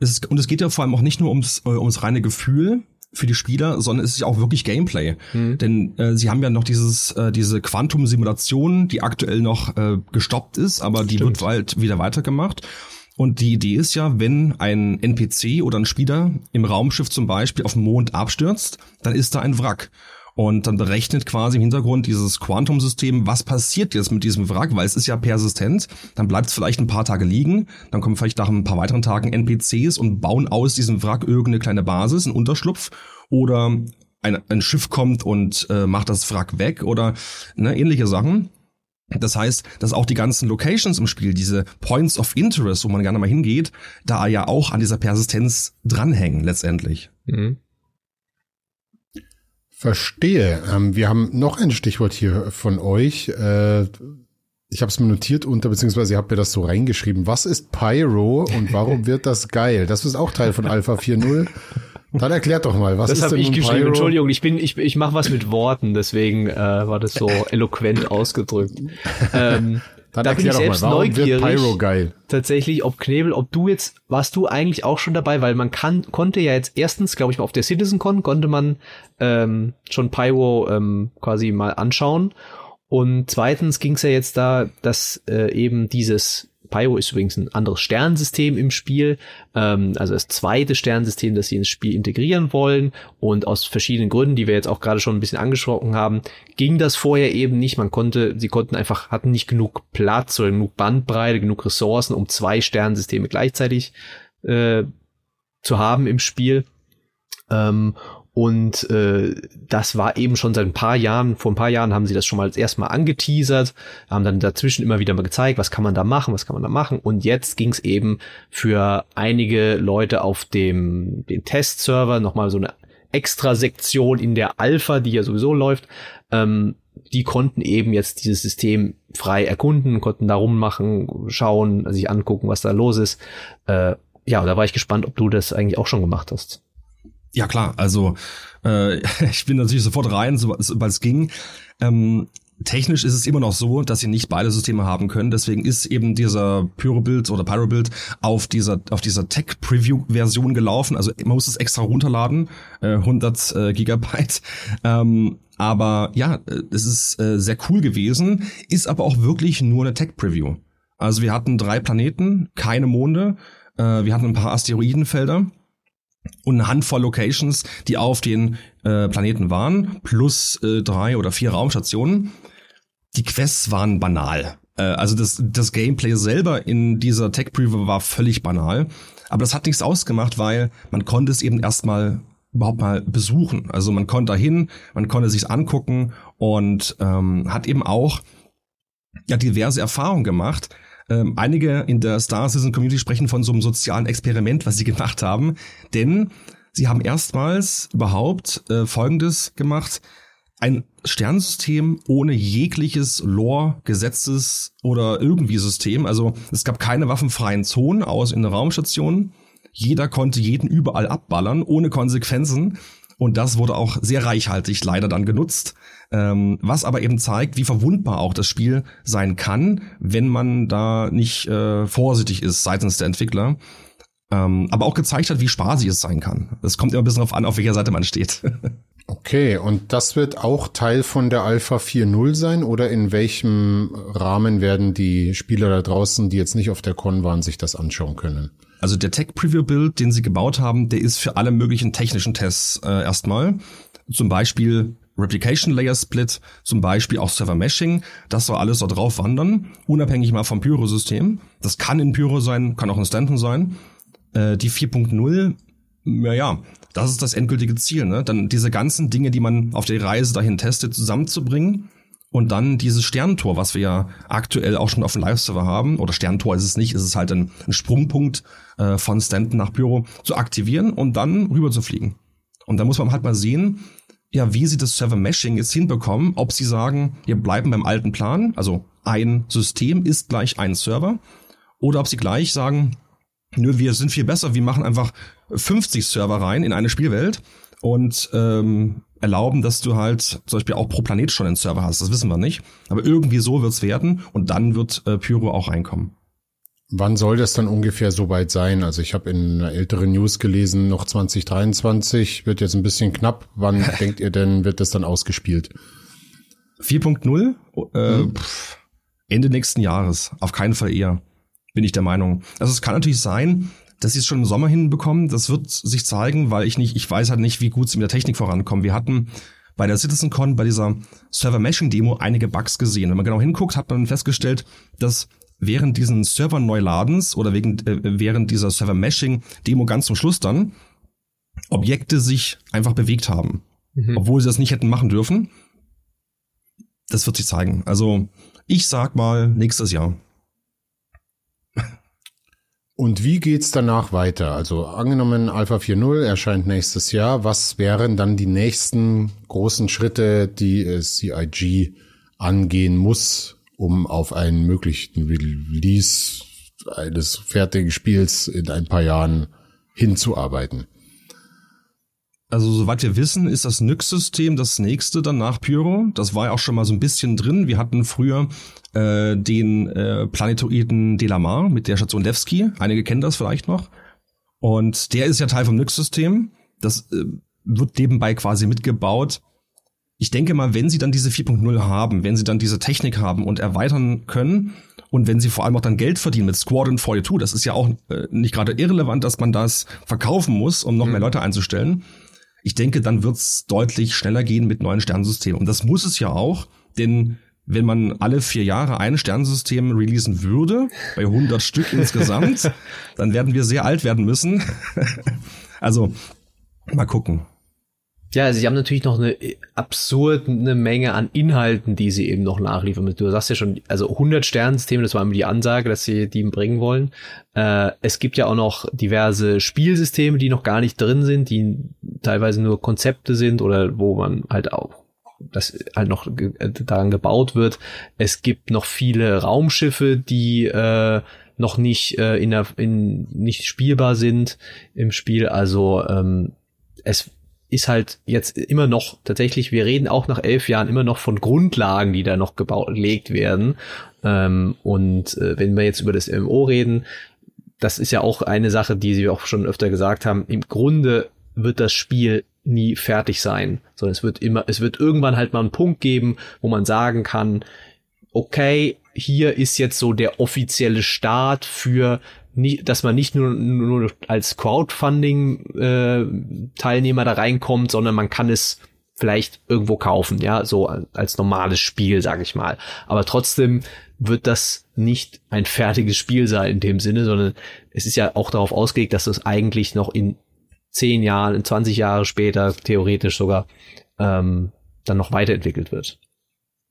[SPEAKER 3] Es ist, und es geht ja vor allem auch nicht nur ums, äh, ums reine Gefühl, für die Spieler, sondern es ist ja auch wirklich Gameplay. Mhm. Denn äh, sie haben ja noch dieses äh, diese Quantum-Simulation, die aktuell noch äh, gestoppt ist, aber die Stimmt. wird bald wieder weitergemacht. Und die Idee ist ja, wenn ein NPC oder ein Spieler im Raumschiff zum Beispiel auf dem Mond abstürzt, dann ist da ein Wrack. Und dann berechnet quasi im Hintergrund dieses Quantum-System, was passiert jetzt mit diesem Wrack, weil es ist ja persistent. Dann bleibt es vielleicht ein paar Tage liegen, dann kommen vielleicht nach ein paar weiteren Tagen NPCs und bauen aus diesem Wrack irgendeine kleine Basis, einen Unterschlupf oder ein, ein Schiff kommt und äh, macht das Wrack weg oder ne, ähnliche Sachen. Das heißt, dass auch die ganzen Locations im Spiel, diese Points of Interest, wo man gerne mal hingeht, da ja auch an dieser Persistenz dranhängen letztendlich. Mhm.
[SPEAKER 1] Verstehe. Ähm, wir haben noch ein Stichwort hier von euch. Äh, ich habe es mir notiert unter, beziehungsweise ihr habt mir das so reingeschrieben. Was ist Pyro und warum wird das geil? Das ist auch Teil von Alpha 4.0. Dann erklärt doch mal, was
[SPEAKER 2] das
[SPEAKER 1] ist
[SPEAKER 2] denn
[SPEAKER 1] Das
[SPEAKER 2] habe ich geschrieben. Pyro? Entschuldigung, ich bin, ich, ich mache was mit Worten, deswegen äh, war das so eloquent ausgedrückt. Ähm,
[SPEAKER 1] Dann da bin ich selbst mal, neugierig. Pyro geil?
[SPEAKER 2] Tatsächlich, ob Knebel, ob du jetzt, warst du eigentlich auch schon dabei, weil man kann, konnte ja jetzt erstens, glaube ich mal, auf der CitizenCon konnte man ähm, schon Pyro ähm, quasi mal anschauen. Und zweitens ging es ja jetzt da, dass äh, eben dieses Pyro ist übrigens ein anderes Sternensystem im Spiel, ähm, also das zweite Sternensystem, das sie ins Spiel integrieren wollen. Und aus verschiedenen Gründen, die wir jetzt auch gerade schon ein bisschen angesprochen haben, ging das vorher eben nicht. Man konnte, sie konnten einfach, hatten nicht genug Platz oder genug Bandbreite, genug Ressourcen, um zwei Sternensysteme gleichzeitig äh, zu haben im Spiel. Ähm, und äh, das war eben schon seit ein paar Jahren, vor ein paar Jahren haben sie das schon mal als erstmal angeteasert, haben dann dazwischen immer wieder mal gezeigt, was kann man da machen, was kann man da machen. Und jetzt ging es eben für einige Leute auf dem den Testserver nochmal so eine extra Sektion in der Alpha, die ja sowieso läuft. Ähm, die konnten eben jetzt dieses System frei erkunden, konnten da rummachen, schauen, sich angucken, was da los ist. Äh, ja, da war ich gespannt, ob du das eigentlich auch schon gemacht hast.
[SPEAKER 3] Ja klar, also äh, ich bin natürlich sofort rein, sobald es ging. Ähm, technisch ist es immer noch so, dass sie nicht beide Systeme haben können. Deswegen ist eben dieser Pyro-Build oder Pyro-Build auf dieser, auf dieser Tech-Preview-Version gelaufen. Also man muss es extra runterladen, äh, 100 äh, Gigabyte. Ähm, aber ja, äh, es ist äh, sehr cool gewesen, ist aber auch wirklich nur eine Tech-Preview. Also wir hatten drei Planeten, keine Monde, äh, wir hatten ein paar Asteroidenfelder und eine Handvoll Locations, die auf den äh, Planeten waren, plus äh, drei oder vier Raumstationen. Die Quests waren banal. Äh, also das, das Gameplay selber in dieser Tech Preview war völlig banal. Aber das hat nichts ausgemacht, weil man konnte es eben erstmal überhaupt mal besuchen. Also man konnte dahin, man konnte sich's angucken und ähm, hat eben auch ja diverse Erfahrungen gemacht, ähm, einige in der Star Citizen Community sprechen von so einem sozialen Experiment, was sie gemacht haben, denn sie haben erstmals überhaupt äh, Folgendes gemacht. Ein Sternensystem ohne jegliches Lore, Gesetzes oder irgendwie System. Also es gab keine waffenfreien Zonen aus in der Raumstation. Jeder konnte jeden überall abballern, ohne Konsequenzen. Und das wurde auch sehr reichhaltig leider dann genutzt. Ähm, was aber eben zeigt, wie verwundbar auch das Spiel sein kann, wenn man da nicht äh, vorsichtig ist seitens der Entwickler. Ähm, aber auch gezeigt hat, wie spaßig es sein kann. Es kommt immer ein bisschen darauf an, auf welcher Seite man steht.
[SPEAKER 1] Okay, und das wird auch Teil von der Alpha 4.0 sein oder in welchem Rahmen werden die Spieler da draußen, die jetzt nicht auf der Con waren, sich das anschauen können?
[SPEAKER 3] Also der Tech Preview Build, den sie gebaut haben, der ist für alle möglichen technischen Tests äh, erstmal. Zum Beispiel Replication Layer Split, zum Beispiel auch Server Meshing, das soll alles da drauf wandern, unabhängig mal vom Pyro-System. Das kann in Pyro sein, kann auch in Stanton sein. Äh, die 4.0, naja, das ist das endgültige Ziel, ne? Dann diese ganzen Dinge, die man auf der Reise dahin testet, zusammenzubringen und dann dieses Sterntor, was wir ja aktuell auch schon auf dem Live-Server haben, oder Sterntor ist es nicht, ist es halt ein, ein Sprungpunkt äh, von Stanton nach Pyro, zu aktivieren und dann rüber zu fliegen. Und da muss man halt mal sehen, ja, wie sie das Server Meshing jetzt hinbekommen, ob sie sagen, wir bleiben beim alten Plan, also ein System ist gleich ein Server, oder ob sie gleich sagen, nö, wir sind viel besser, wir machen einfach 50 Server rein in eine Spielwelt. Und ähm, erlauben, dass du halt zum Beispiel auch pro Planet schon einen Server hast. Das wissen wir nicht. Aber irgendwie so wird's werden und dann wird äh, Pyro auch reinkommen.
[SPEAKER 1] Wann soll das dann ungefähr so weit sein? Also ich habe in einer älteren News gelesen, noch 2023 wird jetzt ein bisschen knapp. Wann denkt ihr denn, wird das dann ausgespielt?
[SPEAKER 3] 4.0? Äh, hm. Ende nächsten Jahres. Auf keinen Fall eher, bin ich der Meinung. Also es kann natürlich sein, dass sie es schon im Sommer hinbekommen. Das wird sich zeigen, weil ich nicht, ich weiß halt nicht, wie gut sie mit der Technik vorankommen. Wir hatten bei der CitizenCon, bei dieser Server Meshing Demo einige Bugs gesehen. Wenn man genau hinguckt, hat man festgestellt, dass während diesen Server-Neuladens oder wegen, äh, während dieser Server-Meshing-Demo ganz zum Schluss dann Objekte sich einfach bewegt haben. mhm. obwohl sie das nicht hätten machen dürfen. Das wird sich zeigen. Also ich sag mal nächstes Jahr.
[SPEAKER 1] Und wie geht's danach weiter? Also angenommen Alpha 4.0 erscheint nächstes Jahr. Was wären dann die nächsten großen Schritte, die CIG angehen muss, um auf einen möglichen Release eines fertigen Spiels in ein paar Jahren hinzuarbeiten?
[SPEAKER 3] Also soweit wir wissen, ist das Nyx-System das nächste dann nach Pyro. Das war ja auch schon mal so ein bisschen drin. Wir hatten früher äh, den äh, Planetoiden Delamar mit der Station Levski. Einige kennen das vielleicht noch. Und der ist ja Teil vom Nyx-System. Das äh, wird nebenbei quasi mitgebaut. Ich denke mal, wenn sie dann diese 4.0 haben, wenn sie dann diese Technik haben und erweitern können und wenn sie vor allem auch dann Geld verdienen mit Squadron 42, das ist ja auch äh, nicht gerade irrelevant, dass man das verkaufen muss, um noch mhm. mehr Leute einzustellen ich denke, dann wird's deutlich schneller gehen mit neuen Sternsystemen. Und das muss es ja auch, denn wenn man alle vier Jahre ein Sternsystem releasen würde, bei 100 Stück insgesamt, dann werden wir sehr alt werden müssen. also, mal gucken.
[SPEAKER 2] Ja, also sie haben natürlich noch eine absurde Menge an Inhalten, die sie eben noch nachliefern. Du sagst ja schon, also 100 Sternsysteme, das war immer die Ansage, dass sie die bringen wollen. Äh, es gibt ja auch noch diverse Spielsysteme, die noch gar nicht drin sind, die teilweise nur Konzepte sind oder wo man halt auch das halt noch äh, daran gebaut wird. Es gibt noch viele Raumschiffe, die äh, noch nicht äh, in der in nicht spielbar sind im Spiel. Also ähm, es ist halt jetzt immer noch tatsächlich, wir reden auch nach elf Jahren immer noch von Grundlagen, die da noch gebaut, gelegt werden. Ähm, und äh, wenn wir jetzt über das MMO reden, das ist ja auch eine Sache, die Sie auch schon öfter gesagt haben. Im Grunde wird das Spiel nie fertig sein, sondern es wird immer, es wird irgendwann halt mal einen Punkt geben, wo man sagen kann, okay, hier ist jetzt so der offizielle Start für nicht, dass man nicht nur, nur als Crowdfunding-Teilnehmer äh, da reinkommt, sondern man kann es vielleicht irgendwo kaufen, ja, so als normales Spiel, sag ich mal. Aber trotzdem wird das nicht ein fertiges Spiel sein in dem Sinne, sondern es ist ja auch darauf ausgelegt, dass es eigentlich noch in zehn Jahren, in 20 Jahre später, theoretisch sogar, ähm, dann noch weiterentwickelt wird.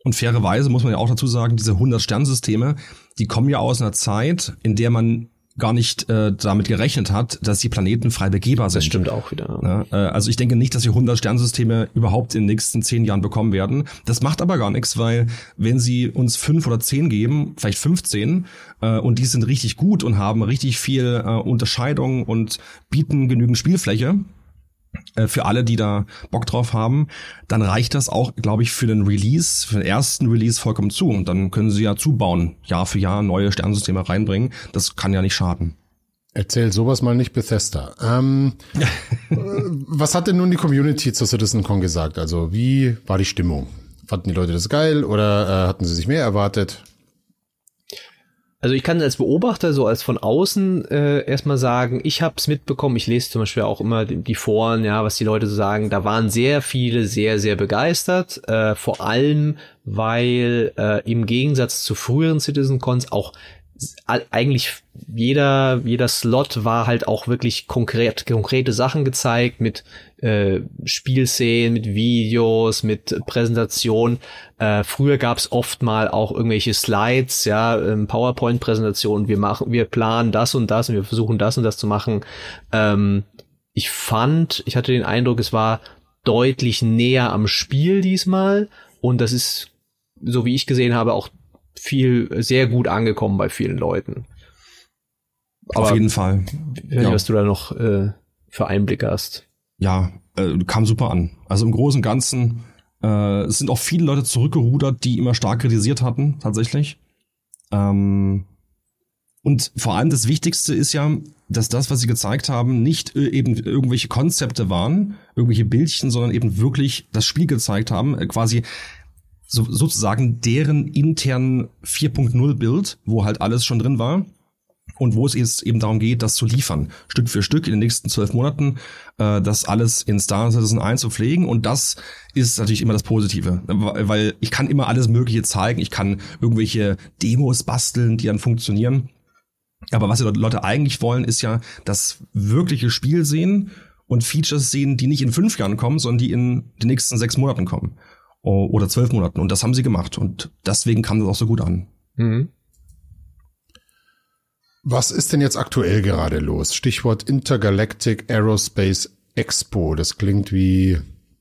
[SPEAKER 3] Und fairerweise muss man ja auch dazu sagen, diese 100 Sternsysteme, die kommen ja aus einer Zeit, in der man gar nicht äh, damit gerechnet hat, dass die Planeten frei begehbar sind.
[SPEAKER 2] Das stimmt auch wieder.
[SPEAKER 3] Ja, äh, also ich denke nicht, dass wir 100 Sternsysteme überhaupt in den nächsten zehn Jahren bekommen werden. Das macht aber gar nichts, weil wenn sie uns fünf oder zehn geben, vielleicht 15, äh, und die sind richtig gut und haben richtig viel äh, Unterscheidung und bieten genügend Spielfläche, für alle, die da Bock drauf haben, dann reicht das auch, glaube ich, für den Release, für den ersten Release vollkommen zu. Und dann können sie ja zubauen, Jahr für Jahr neue Sternsysteme reinbringen. Das kann ja nicht schaden.
[SPEAKER 1] Erzähl sowas mal nicht Bethesda. Ähm, was hat denn nun die Community zur CitizenCon gesagt? Also wie war die Stimmung? Fanden die Leute das geil oder äh, hatten sie sich mehr erwartet?
[SPEAKER 2] Also ich kann als Beobachter so als von außen äh, erstmal sagen, ich habe es mitbekommen, ich lese zum Beispiel auch immer die, die Foren, ja, was die Leute so sagen, da waren sehr viele sehr, sehr begeistert, äh, vor allem, weil äh, im Gegensatz zu früheren CitizenCons auch eigentlich jeder, jeder Slot war halt auch wirklich konkret, konkrete Sachen gezeigt mit äh, Spielszenen, mit Videos, mit Präsentation. Äh, früher gab es oft mal auch irgendwelche Slides, ja, ähm, PowerPoint-Präsentationen. Wir machen, wir planen das und das und wir versuchen das und das zu machen. Ähm, ich fand, ich hatte den Eindruck, es war deutlich näher am Spiel diesmal und das ist, so wie ich gesehen habe, auch viel sehr gut angekommen bei vielen Leuten.
[SPEAKER 3] Aber Auf jeden Fall.
[SPEAKER 2] Ja. Was du da noch äh, für Einblicke hast
[SPEAKER 3] ja, äh, kam super an. Also im Großen und Ganzen, äh, es sind auch viele Leute zurückgerudert, die immer stark kritisiert hatten, tatsächlich. Ähm, und vor allem das Wichtigste ist ja, dass das, was sie gezeigt haben, nicht äh, eben irgendwelche Konzepte waren, irgendwelche Bildchen, sondern eben wirklich das Spiel gezeigt haben, äh, quasi so, sozusagen deren internen 4.0 Bild, wo halt alles schon drin war und wo es jetzt eben darum geht, das zu liefern, Stück für Stück in den nächsten zwölf Monaten, äh, das alles in Star Citizen einzupflegen und das ist natürlich immer das Positive, weil ich kann immer alles Mögliche zeigen, ich kann irgendwelche Demos basteln, die dann funktionieren, aber was die Leute eigentlich wollen, ist ja das wirkliche Spiel sehen und Features sehen, die nicht in fünf Jahren kommen, sondern die in den nächsten sechs Monaten kommen. Oder zwölf Monaten. Und das haben sie gemacht. Und deswegen kam das auch so gut an. Mhm.
[SPEAKER 1] Was ist denn jetzt aktuell gerade los? Stichwort Intergalactic Aerospace Expo. Das klingt wie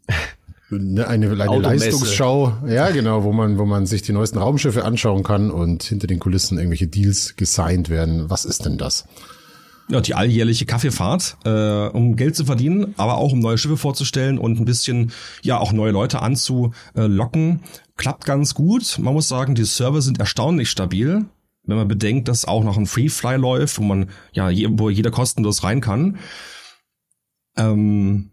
[SPEAKER 1] eine, eine, eine Leistungsschau. Ja, genau, wo man, wo man sich die neuesten Raumschiffe anschauen kann und hinter den Kulissen irgendwelche Deals gesigned werden. Was ist denn das?
[SPEAKER 3] Ja, die alljährliche Kaffeefahrt, äh, um Geld zu verdienen, aber auch um neue Schiffe vorzustellen und ein bisschen, ja, auch neue Leute anzulocken. Klappt ganz gut. Man muss sagen, die Server sind erstaunlich stabil wenn man bedenkt, dass auch noch ein Freefly läuft, wo man ja wo jeder kostenlos rein kann. Ähm,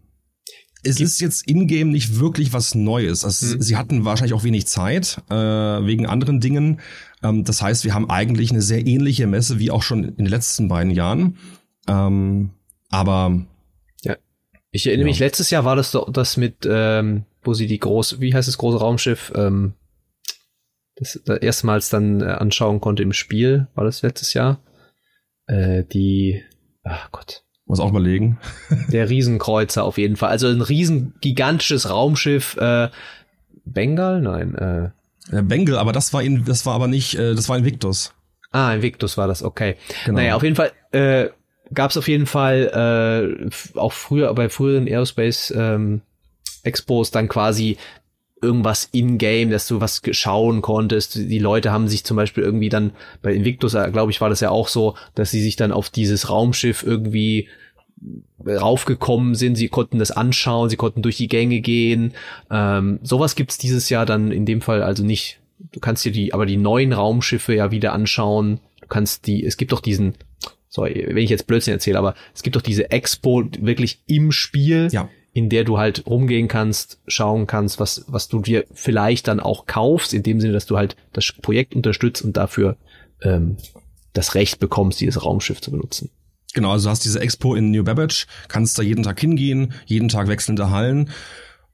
[SPEAKER 3] es Gibt ist jetzt in-game nicht wirklich was Neues. Also hm. Sie hatten wahrscheinlich auch wenig Zeit äh, wegen anderen Dingen. Ähm, das heißt, wir haben eigentlich eine sehr ähnliche Messe wie auch schon in den letzten beiden Jahren. Ähm, aber
[SPEAKER 2] ja, ich erinnere ja. mich. Letztes Jahr war das doch das mit, ähm, wo sie die große, wie heißt das große Raumschiff? Ähm, das, das erstmals dann äh, anschauen konnte im Spiel, war das letztes Jahr. Äh, die, ach Gott.
[SPEAKER 3] Muss auch überlegen.
[SPEAKER 2] Der Riesenkreuzer auf jeden Fall. Also ein riesen gigantisches Raumschiff. Äh, Bengal? Nein. Äh.
[SPEAKER 3] Ja, Bengal, aber das war in, das war aber nicht, äh, das war Invictus.
[SPEAKER 2] Ah, Invictus war das, okay. Genau. Naja, auf jeden Fall äh, gab es auf jeden Fall äh, auch früher bei früheren Aerospace ähm, Expos dann quasi irgendwas in-game, dass du was schauen konntest. Die Leute haben sich zum Beispiel irgendwie dann, bei Invictus, äh, glaube ich, war das ja auch so, dass sie sich dann auf dieses Raumschiff irgendwie raufgekommen sind, sie konnten das anschauen, sie konnten durch die Gänge gehen. Ähm, sowas gibt's dieses Jahr dann in dem Fall also nicht. Du kannst dir die, aber die neuen Raumschiffe ja wieder anschauen. Du kannst die, es gibt doch diesen, sorry, wenn ich jetzt Blödsinn erzähle, aber es gibt doch diese Expo wirklich im Spiel. Ja in der du halt rumgehen kannst, schauen kannst, was, was du dir vielleicht dann auch kaufst, in dem Sinne, dass du halt das Projekt unterstützt und dafür ähm, das Recht bekommst, dieses Raumschiff zu benutzen.
[SPEAKER 3] Genau, also du hast diese Expo in New Babbage, kannst da jeden Tag hingehen, jeden Tag wechselnde Hallen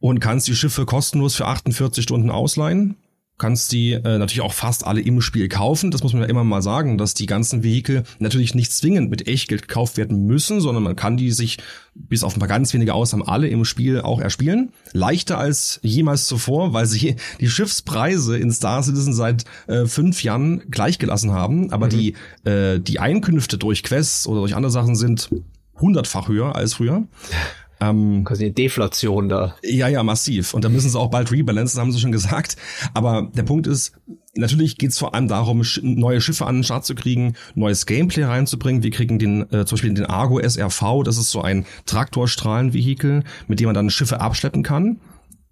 [SPEAKER 3] und kannst die Schiffe kostenlos für 48 Stunden ausleihen kannst die äh, natürlich auch fast alle im Spiel kaufen. Das muss man ja immer mal sagen, dass die ganzen Vehikel natürlich nicht zwingend mit Echtgeld gekauft werden müssen, sondern man kann die sich bis auf ein paar ganz wenige Ausnahmen alle im Spiel auch erspielen. Leichter als jemals zuvor, weil sie die Schiffspreise in Star Citizen seit äh, fünf Jahren gleichgelassen haben. Aber mhm. die, äh, die Einkünfte durch Quests oder durch andere Sachen sind hundertfach höher als früher.
[SPEAKER 2] Ähm, Quasi eine Deflation da.
[SPEAKER 3] Ja, ja, massiv. Und da müssen sie auch bald rebalancen, haben sie schon gesagt. Aber der Punkt ist, natürlich geht es vor allem darum, neue Schiffe an den Start zu kriegen, neues Gameplay reinzubringen. Wir kriegen den, äh, zum Beispiel den Argo SRV, das ist so ein Traktorstrahlenvehikel, mit dem man dann Schiffe abschleppen kann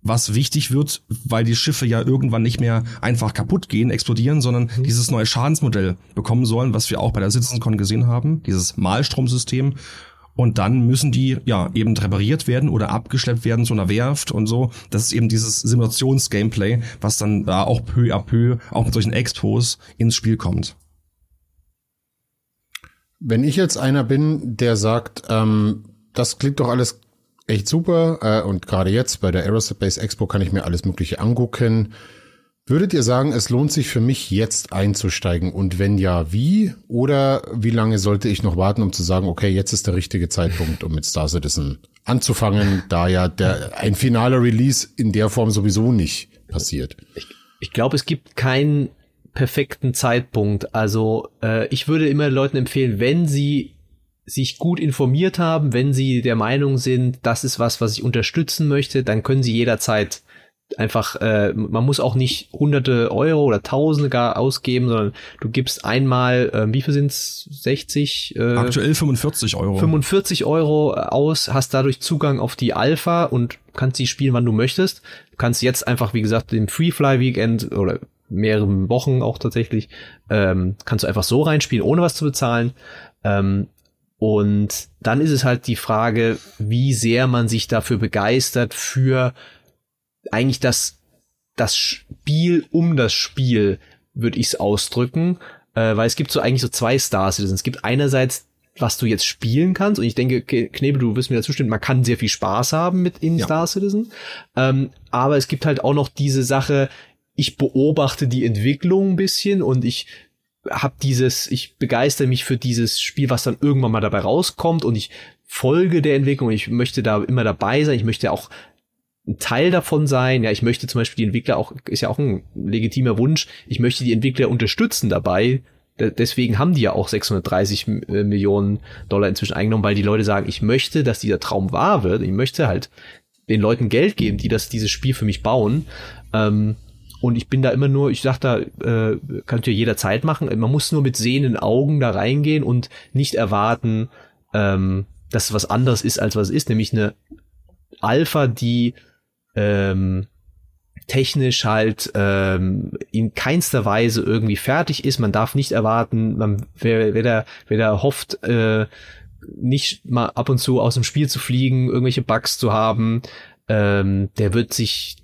[SPEAKER 3] was wichtig wird, weil die Schiffe ja irgendwann nicht mehr einfach kaputt gehen, explodieren, sondern mhm. dieses neue Schadensmodell bekommen sollen, was wir auch bei der CitizenCon gesehen haben, dieses Malstromsystem, und dann müssen die ja eben repariert werden oder abgeschleppt werden zu einer Werft und so. Das ist eben dieses Simulations-Gameplay, was dann da auch peu à peu, auch mit solchen Expos ins Spiel kommt.
[SPEAKER 1] Wenn ich jetzt einer bin, der sagt, ähm, das klingt doch alles echt super äh, und gerade jetzt bei der Aerospace Expo kann ich mir alles Mögliche angucken. Würdet ihr sagen, es lohnt sich für mich jetzt einzusteigen? Und wenn ja, wie? Oder wie lange sollte ich noch warten, um zu sagen, okay, jetzt ist der richtige Zeitpunkt, um mit Star Citizen anzufangen, da ja der, ein finaler Release in der Form sowieso nicht passiert?
[SPEAKER 2] Ich, ich glaube, es gibt keinen perfekten Zeitpunkt. Also äh, ich würde immer Leuten empfehlen, wenn sie sich gut informiert haben, wenn sie der Meinung sind, das ist was, was ich unterstützen möchte, dann können sie jederzeit einfach, äh, man muss auch nicht hunderte Euro oder Tausende gar ausgeben, sondern du gibst einmal, äh, wie viel sind's? 60?
[SPEAKER 3] Äh, Aktuell 45 Euro.
[SPEAKER 2] 45 Euro aus, hast dadurch Zugang auf die Alpha und kannst sie spielen, wann du möchtest. Du kannst jetzt einfach, wie gesagt, im Free Fly Weekend oder mehreren Wochen auch tatsächlich, ähm, kannst du einfach so reinspielen, ohne was zu bezahlen. Ähm, und dann ist es halt die Frage, wie sehr man sich dafür begeistert für eigentlich das, das Spiel um das Spiel, würde ich es ausdrücken. Äh, weil es gibt so eigentlich so zwei Star Citizen. Es gibt einerseits was du jetzt spielen kannst. Und ich denke, Knebel, du wirst mir dazu stimmen, man kann sehr viel Spaß haben mit in ja. Star Citizen. Ähm, aber es gibt halt auch noch diese Sache, ich beobachte die Entwicklung ein bisschen und ich habe dieses, ich begeister mich für dieses Spiel, was dann irgendwann mal dabei rauskommt und ich Folge der Entwicklung. Ich möchte da immer dabei sein. Ich möchte auch ein Teil davon sein. Ja, ich möchte zum Beispiel die Entwickler auch, ist ja auch ein legitimer Wunsch. Ich möchte die Entwickler unterstützen dabei. Deswegen haben die ja auch 630 äh, Millionen Dollar inzwischen eingenommen, weil die Leute sagen, ich möchte, dass dieser Traum wahr wird. Ich möchte halt den Leuten Geld geben, die das, dieses Spiel für mich bauen. Ähm, und ich bin da immer nur, ich sag da, äh, könnt ihr jederzeit machen. Man muss nur mit sehenden Augen da reingehen und nicht erwarten, ähm, dass was anderes ist, als was ist, nämlich eine Alpha, die ähm, technisch halt ähm, in keinster Weise irgendwie fertig ist. Man darf nicht erwarten, man, wer, wer, da, wer da hofft, äh, nicht mal ab und zu aus dem Spiel zu fliegen, irgendwelche Bugs zu haben, ähm, der wird sich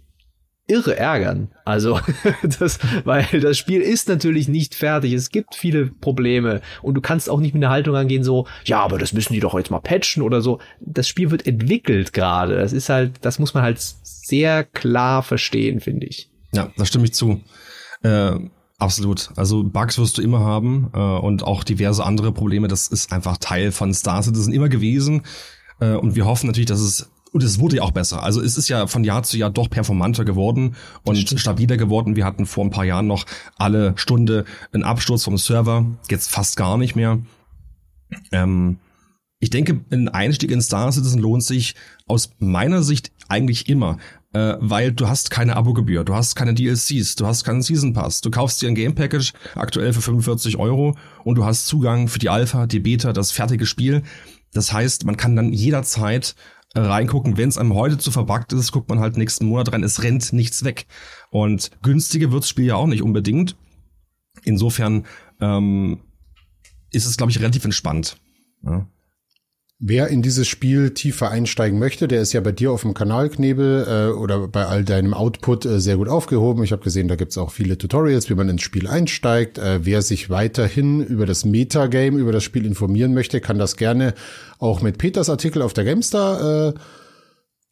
[SPEAKER 2] irre ärgern. Also, das, weil das Spiel ist natürlich nicht fertig. Es gibt viele Probleme und du kannst auch nicht mit der Haltung angehen so, ja, aber das müssen die doch jetzt mal patchen oder so. Das Spiel wird entwickelt gerade. Das ist halt, das muss man halt sehr klar verstehen, finde ich.
[SPEAKER 3] Ja, da stimme ich zu. Äh, absolut. Also Bugs wirst du immer haben äh, und auch diverse andere Probleme. Das ist einfach Teil von Star Citizen immer gewesen. Äh, und wir hoffen natürlich, dass es und es wurde ja auch besser. Also es ist ja von Jahr zu Jahr doch performanter geworden und stabiler geworden. Wir hatten vor ein paar Jahren noch alle Stunde einen Absturz vom Server, jetzt fast gar nicht mehr. Ähm, ich denke, ein Einstieg in Star Citizen lohnt sich aus meiner Sicht eigentlich immer, äh, weil du hast keine Abogebühr, du hast keine DLCs, du hast keinen Season Pass, du kaufst dir ein Game Package aktuell für 45 Euro und du hast Zugang für die Alpha, die Beta, das fertige Spiel. Das heißt, man kann dann jederzeit reingucken. Wenn es einem heute zu verbuggt ist, guckt man halt nächsten Monat rein. Es rennt nichts weg. Und günstiger wirds Spiel ja auch nicht unbedingt. Insofern ähm, ist es, glaube ich, relativ entspannt. Ja.
[SPEAKER 1] Wer in dieses Spiel tiefer einsteigen möchte, der ist ja bei dir auf dem Kanal Knebel äh, oder bei all deinem Output äh, sehr gut aufgehoben. Ich habe gesehen, da gibt's auch viele Tutorials, wie man ins Spiel einsteigt. Äh, wer sich weiterhin über das Metagame, über das Spiel informieren möchte, kann das gerne auch mit Peters Artikel auf der GameStar äh,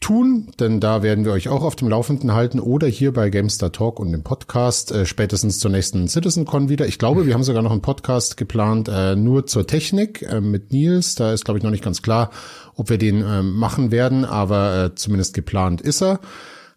[SPEAKER 1] tun, denn da werden wir euch auch auf dem Laufenden halten oder hier bei GameStar Talk und dem Podcast äh, spätestens zur nächsten CitizenCon wieder. Ich glaube, wir haben sogar noch einen Podcast geplant äh, nur zur Technik äh, mit Nils. Da ist, glaube ich, noch nicht ganz klar, ob wir den äh, machen werden, aber äh, zumindest geplant ist er.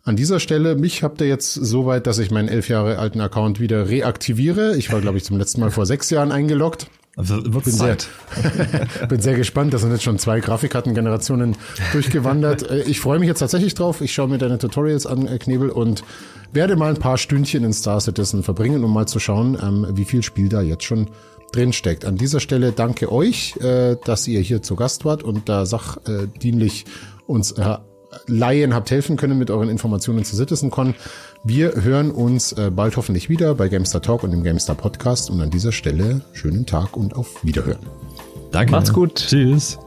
[SPEAKER 1] An dieser Stelle, mich habt ihr jetzt so weit, dass ich meinen elf Jahre alten Account wieder reaktiviere. Ich war, glaube ich, zum letzten Mal vor sechs Jahren eingeloggt.
[SPEAKER 3] Also wird bin Zeit.
[SPEAKER 1] Sehr, bin sehr gespannt. Da sind jetzt schon zwei Grafikkartengenerationen durchgewandert. Äh, ich freue mich jetzt tatsächlich drauf. Ich schaue mir deine Tutorials an, äh, Knebel, und werde mal ein paar Stündchen in Star Citizen verbringen, um mal zu schauen, ähm, wie viel Spiel da jetzt schon drin steckt. An dieser Stelle danke euch, äh, dass ihr hier zu Gast wart und da sachdienlich uns Laien habt helfen können mit euren Informationen zu CitizenCon. Wir hören uns äh, bald hoffentlich wieder bei Gamestar Talk und dem Gamestar Podcast. Und an dieser Stelle schönen Tag und auf Wiederhören.
[SPEAKER 2] Danke. Macht's gut.
[SPEAKER 3] Tschüss.